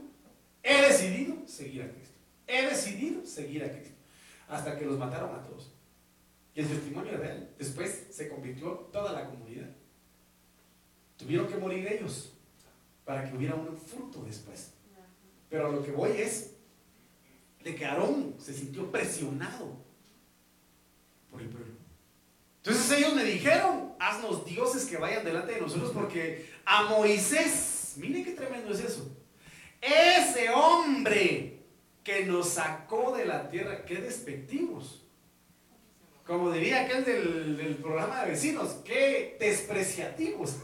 he decidido seguir a Cristo. He decidido seguir a Cristo. Hasta que los mataron a todos. El testimonio es real. Después se convirtió toda la comunidad. Tuvieron que morir ellos para que hubiera un fruto después. Pero a lo que voy es de que Aarón se sintió presionado por el pueblo. Entonces ellos me dijeron, haznos dioses que vayan delante de nosotros porque a Moisés, mire qué tremendo es eso, ese hombre que nos sacó de la tierra, qué despectivos. Como diría aquel del, del programa de vecinos, qué despreciativos.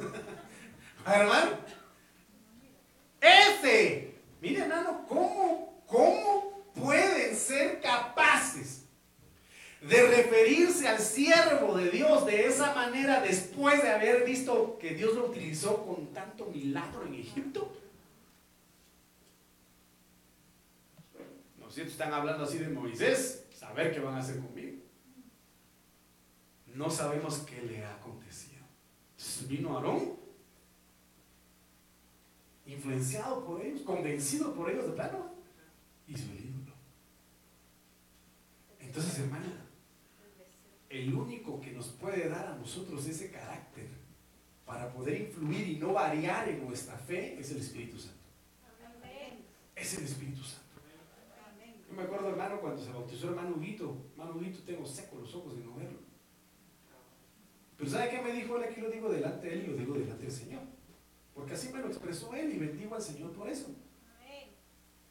Hermano, ese, mire hermano, ¿cómo, cómo pueden ser capaces de referirse al siervo de Dios de esa manera después de haber visto que Dios lo utilizó con tanto milagro en Egipto? No sé están hablando así de Moisés, saber qué van a hacer conmigo. No sabemos qué le ha acontecido. Vino Aarón, influenciado por ellos, convencido por ellos de plano, y su ídolo. Entonces, hermana, el único que nos puede dar a nosotros ese carácter para poder influir y no variar en nuestra fe es el Espíritu Santo. Es el Espíritu Santo. Yo me acuerdo, hermano, cuando se bautizó hermano Huguito. Hermano Huguito, tengo seco los ojos de no verlo. Pero ¿sabe qué me dijo él? Aquí lo digo delante de él y lo digo delante del Señor. Porque así me lo expresó él y bendigo al Señor por eso.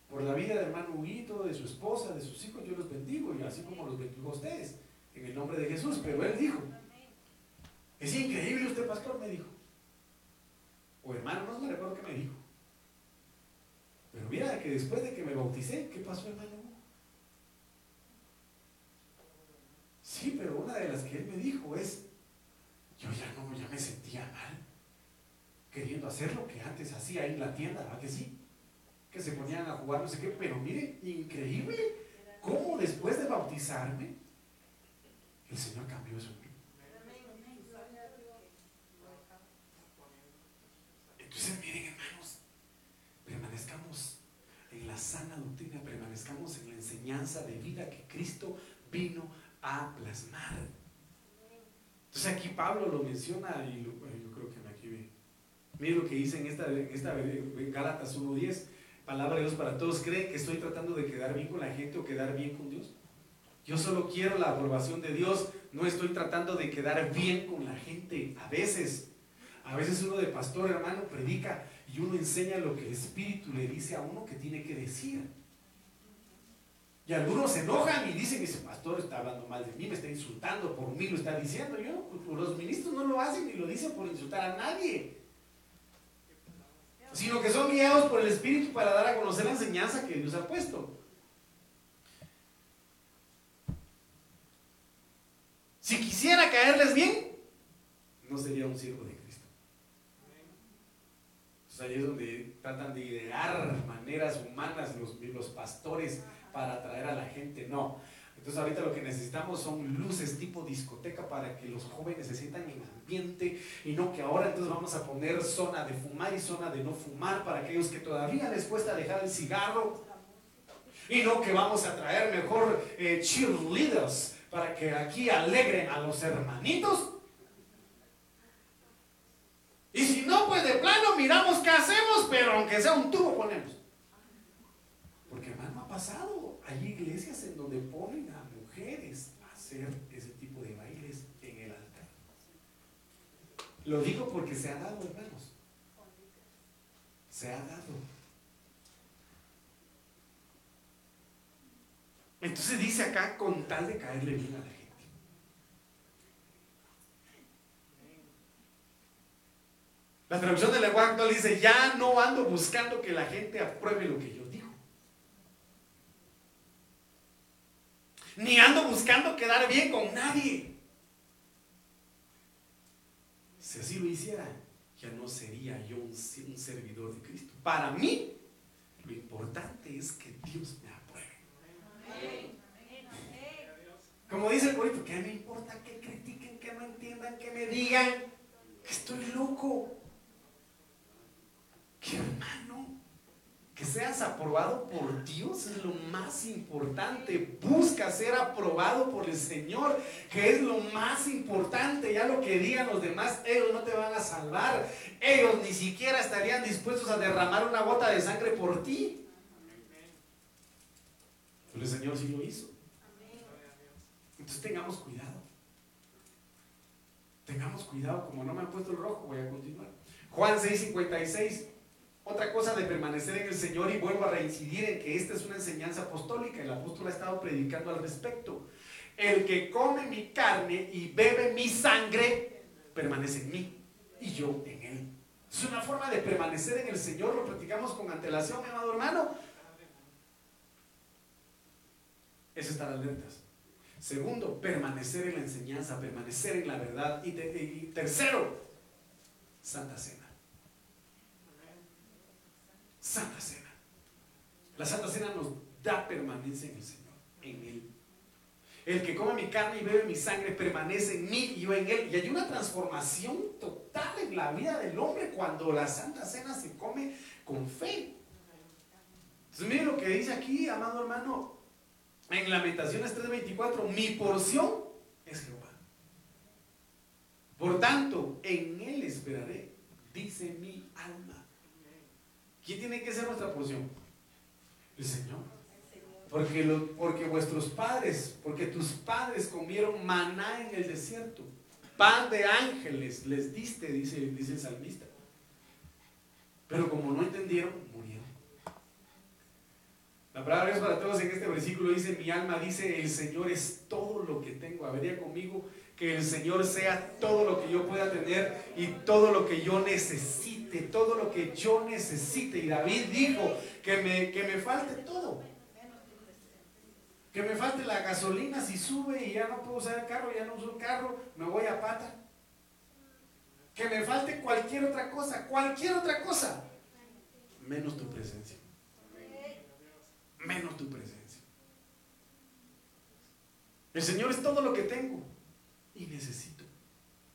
Por la vida del hermano Huguito, de su esposa, de sus hijos, yo los bendigo y así como los bendigo a ustedes en el nombre de Jesús. Pero él dijo, es increíble usted, pastor, me dijo. O hermano, no me recuerdo qué me dijo. Pero mira que después de que me bauticé, ¿qué pasó, hermano? Sí, pero una de las que él me dijo es, yo ya no, ya me sentía mal, queriendo hacer lo que antes hacía en la tienda, ¿verdad que sí? Que se ponían a jugar, no sé qué, pero mire, increíble cómo después de bautizarme, el Señor cambió eso. Entonces, miren, hermanos, permanezcamos en la sana doctrina, permanezcamos en la enseñanza de vida que Cristo vino a plasmar. Entonces aquí Pablo lo menciona y yo creo que ve. Miren lo que dice en esta, en esta en Gálatas 1.10, palabra de Dios para todos. ¿Creen que estoy tratando de quedar bien con la gente o quedar bien con Dios? Yo solo quiero la aprobación de Dios, no estoy tratando de quedar bien con la gente. A veces, a veces uno de pastor hermano predica y uno enseña lo que el Espíritu le dice a uno que tiene que decir. Y algunos se enojan y dicen, ese pastor está hablando mal de mí, me está insultando, por mí lo está diciendo. Yo, los ministros no lo hacen ni lo dicen por insultar a nadie, sino que son guiados por el Espíritu para dar a conocer la enseñanza que Dios ha puesto. Si quisiera caerles bien, no sería un siervo de Cristo. Entonces ahí es donde tratan de idear maneras humanas los, los pastores para atraer a la gente, no. Entonces ahorita lo que necesitamos son luces tipo discoteca para que los jóvenes se sientan en ambiente y no que ahora entonces vamos a poner zona de fumar y zona de no fumar para aquellos que todavía les cuesta dejar el cigarro y no que vamos a traer mejor eh, cheerleaders para que aquí alegren a los hermanitos. Y si no, pues de plano miramos qué hacemos, pero aunque sea un tubo ponemos. Porque hermano ha pasado, hay iglesias en donde ponen a mujeres a hacer ese tipo de bailes en el altar. Lo digo porque se ha dado, hermanos. Se ha dado. Entonces dice acá con tal de caerle bien a la gente. La traducción del lenguaje actual dice, ya no ando buscando que la gente apruebe lo que yo digo. Ni ando buscando quedar bien con nadie. Si así lo hiciera, ya no sería yo un, servidor de Cristo. Para mí, lo importante es que Dios me apruebe. Como dice el corito, ¿qué me importa que critiquen, que no entiendan, que me digan que estoy loco? Que hermano, que seas aprobado por Dios es lo más importante. Busca ser aprobado por el Señor, que es lo más importante. Ya lo que digan los demás, ellos no te van a salvar. Ellos ni siquiera estarían dispuestos a derramar una gota de sangre por ti. Pero el Señor sí lo hizo. Entonces tengamos cuidado. Tengamos cuidado, como no me han puesto el rojo, voy a continuar. Juan 6:56. Otra cosa de permanecer en el Señor y vuelvo a reincidir en que esta es una enseñanza apostólica. El apóstol ha estado predicando al respecto. El que come mi carne y bebe mi sangre permanece en mí y yo en él. Es una forma de permanecer en el Señor. Lo practicamos con antelación, mi amado hermano. Es estar alertas. Segundo, permanecer en la enseñanza, permanecer en la verdad. Y, y tercero, Santa Cena. Santa Cena. La Santa Cena nos da permanencia en el Señor, en Él. El que come mi carne y bebe mi sangre permanece en mí y yo en Él. Y hay una transformación total en la vida del hombre cuando la Santa Cena se come con fe. Entonces, mire lo que dice aquí, amado hermano, en Lamentaciones 3:24, mi porción es Jehová. Por tanto, en Él esperaré, dice mi alma. ¿Quién tiene que ser nuestra porción? El Señor. Porque, porque vuestros padres, porque tus padres comieron maná en el desierto. Pan de ángeles les diste, dice, dice el salmista. Pero como no entendieron, murieron. La palabra de Dios para todos en este versículo dice, mi alma dice, el Señor es todo lo que tengo. Habría conmigo que el Señor sea todo lo que yo pueda tener y todo lo que yo necesite, todo lo que yo necesite. Y David dijo que me, que me falte todo. Que me falte la gasolina si sube y ya no puedo usar el carro, ya no uso el carro, me voy a pata. Que me falte cualquier otra cosa, cualquier otra cosa, menos tu presencia. Menos tu presencia. El Señor es todo lo que tengo y necesito.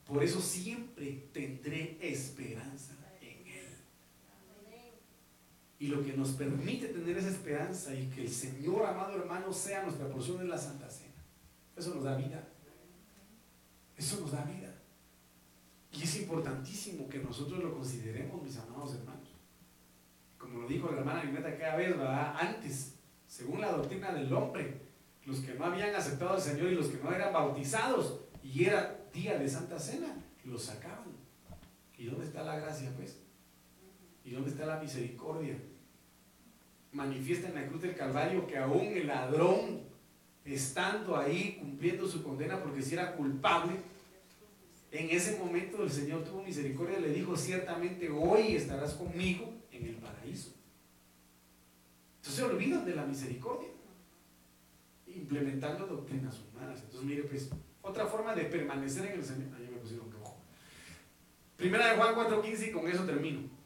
Por eso siempre tendré esperanza. Y lo que nos permite tener esa esperanza y que el Señor, amado hermano, sea nuestra porción en la Santa Cena. Eso nos da vida. Eso nos da vida. Y es importantísimo que nosotros lo consideremos, mis amados hermanos. Como lo dijo la hermana Lineta cada vez, ¿verdad? Antes, según la doctrina del hombre, los que no habían aceptado al Señor y los que no eran bautizados, y era día de Santa Cena, lo sacaban. ¿Y dónde está la gracia, pues? ¿Y dónde está la misericordia? Manifiesta en la cruz del Calvario que aún el ladrón, estando ahí cumpliendo su condena porque si era culpable, en ese momento el Señor tuvo misericordia y le dijo, ciertamente hoy estarás conmigo en el paraíso. Entonces se olvidan de la misericordia, implementando doctrinas humanas. Entonces mire pues, otra forma de permanecer en el Señor. Primera de Juan 4:15 y con eso termino.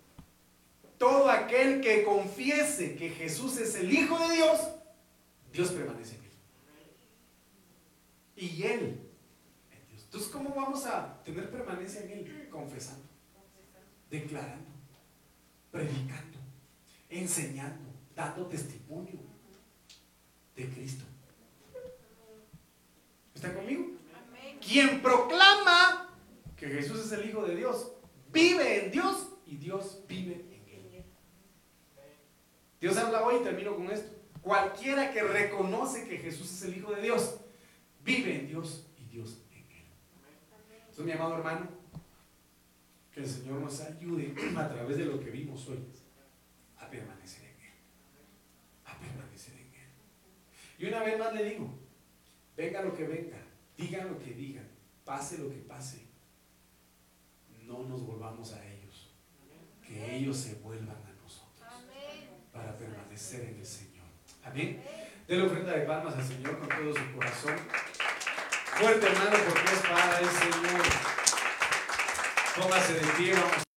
Todo aquel que confiese que Jesús es el Hijo de Dios, Dios permanece en él. Y Él en Dios. Entonces, ¿cómo vamos a tener permanencia en Él? Confesando, declarando, predicando, enseñando, dando testimonio de Cristo. ¿Está conmigo? Quien proclama que Jesús es el Hijo de Dios, vive en Dios y Dios vive en. Dios habla hoy y termino con esto. Cualquiera que reconoce que Jesús es el Hijo de Dios, vive en Dios y Dios en él. Entonces, mi amado hermano, que el Señor nos ayude a través de lo que vimos hoy a permanecer en Él. A permanecer en Él. Y una vez más le digo, venga lo que venga, digan lo que digan, pase lo que pase, no nos volvamos a ellos. ellos se vuelvan a para permanecer en el Señor. Amén. la ofrenda de palmas al Señor con todo su corazón. Fuerte hermano, porque es para el Señor. Póngase de pie, vamos.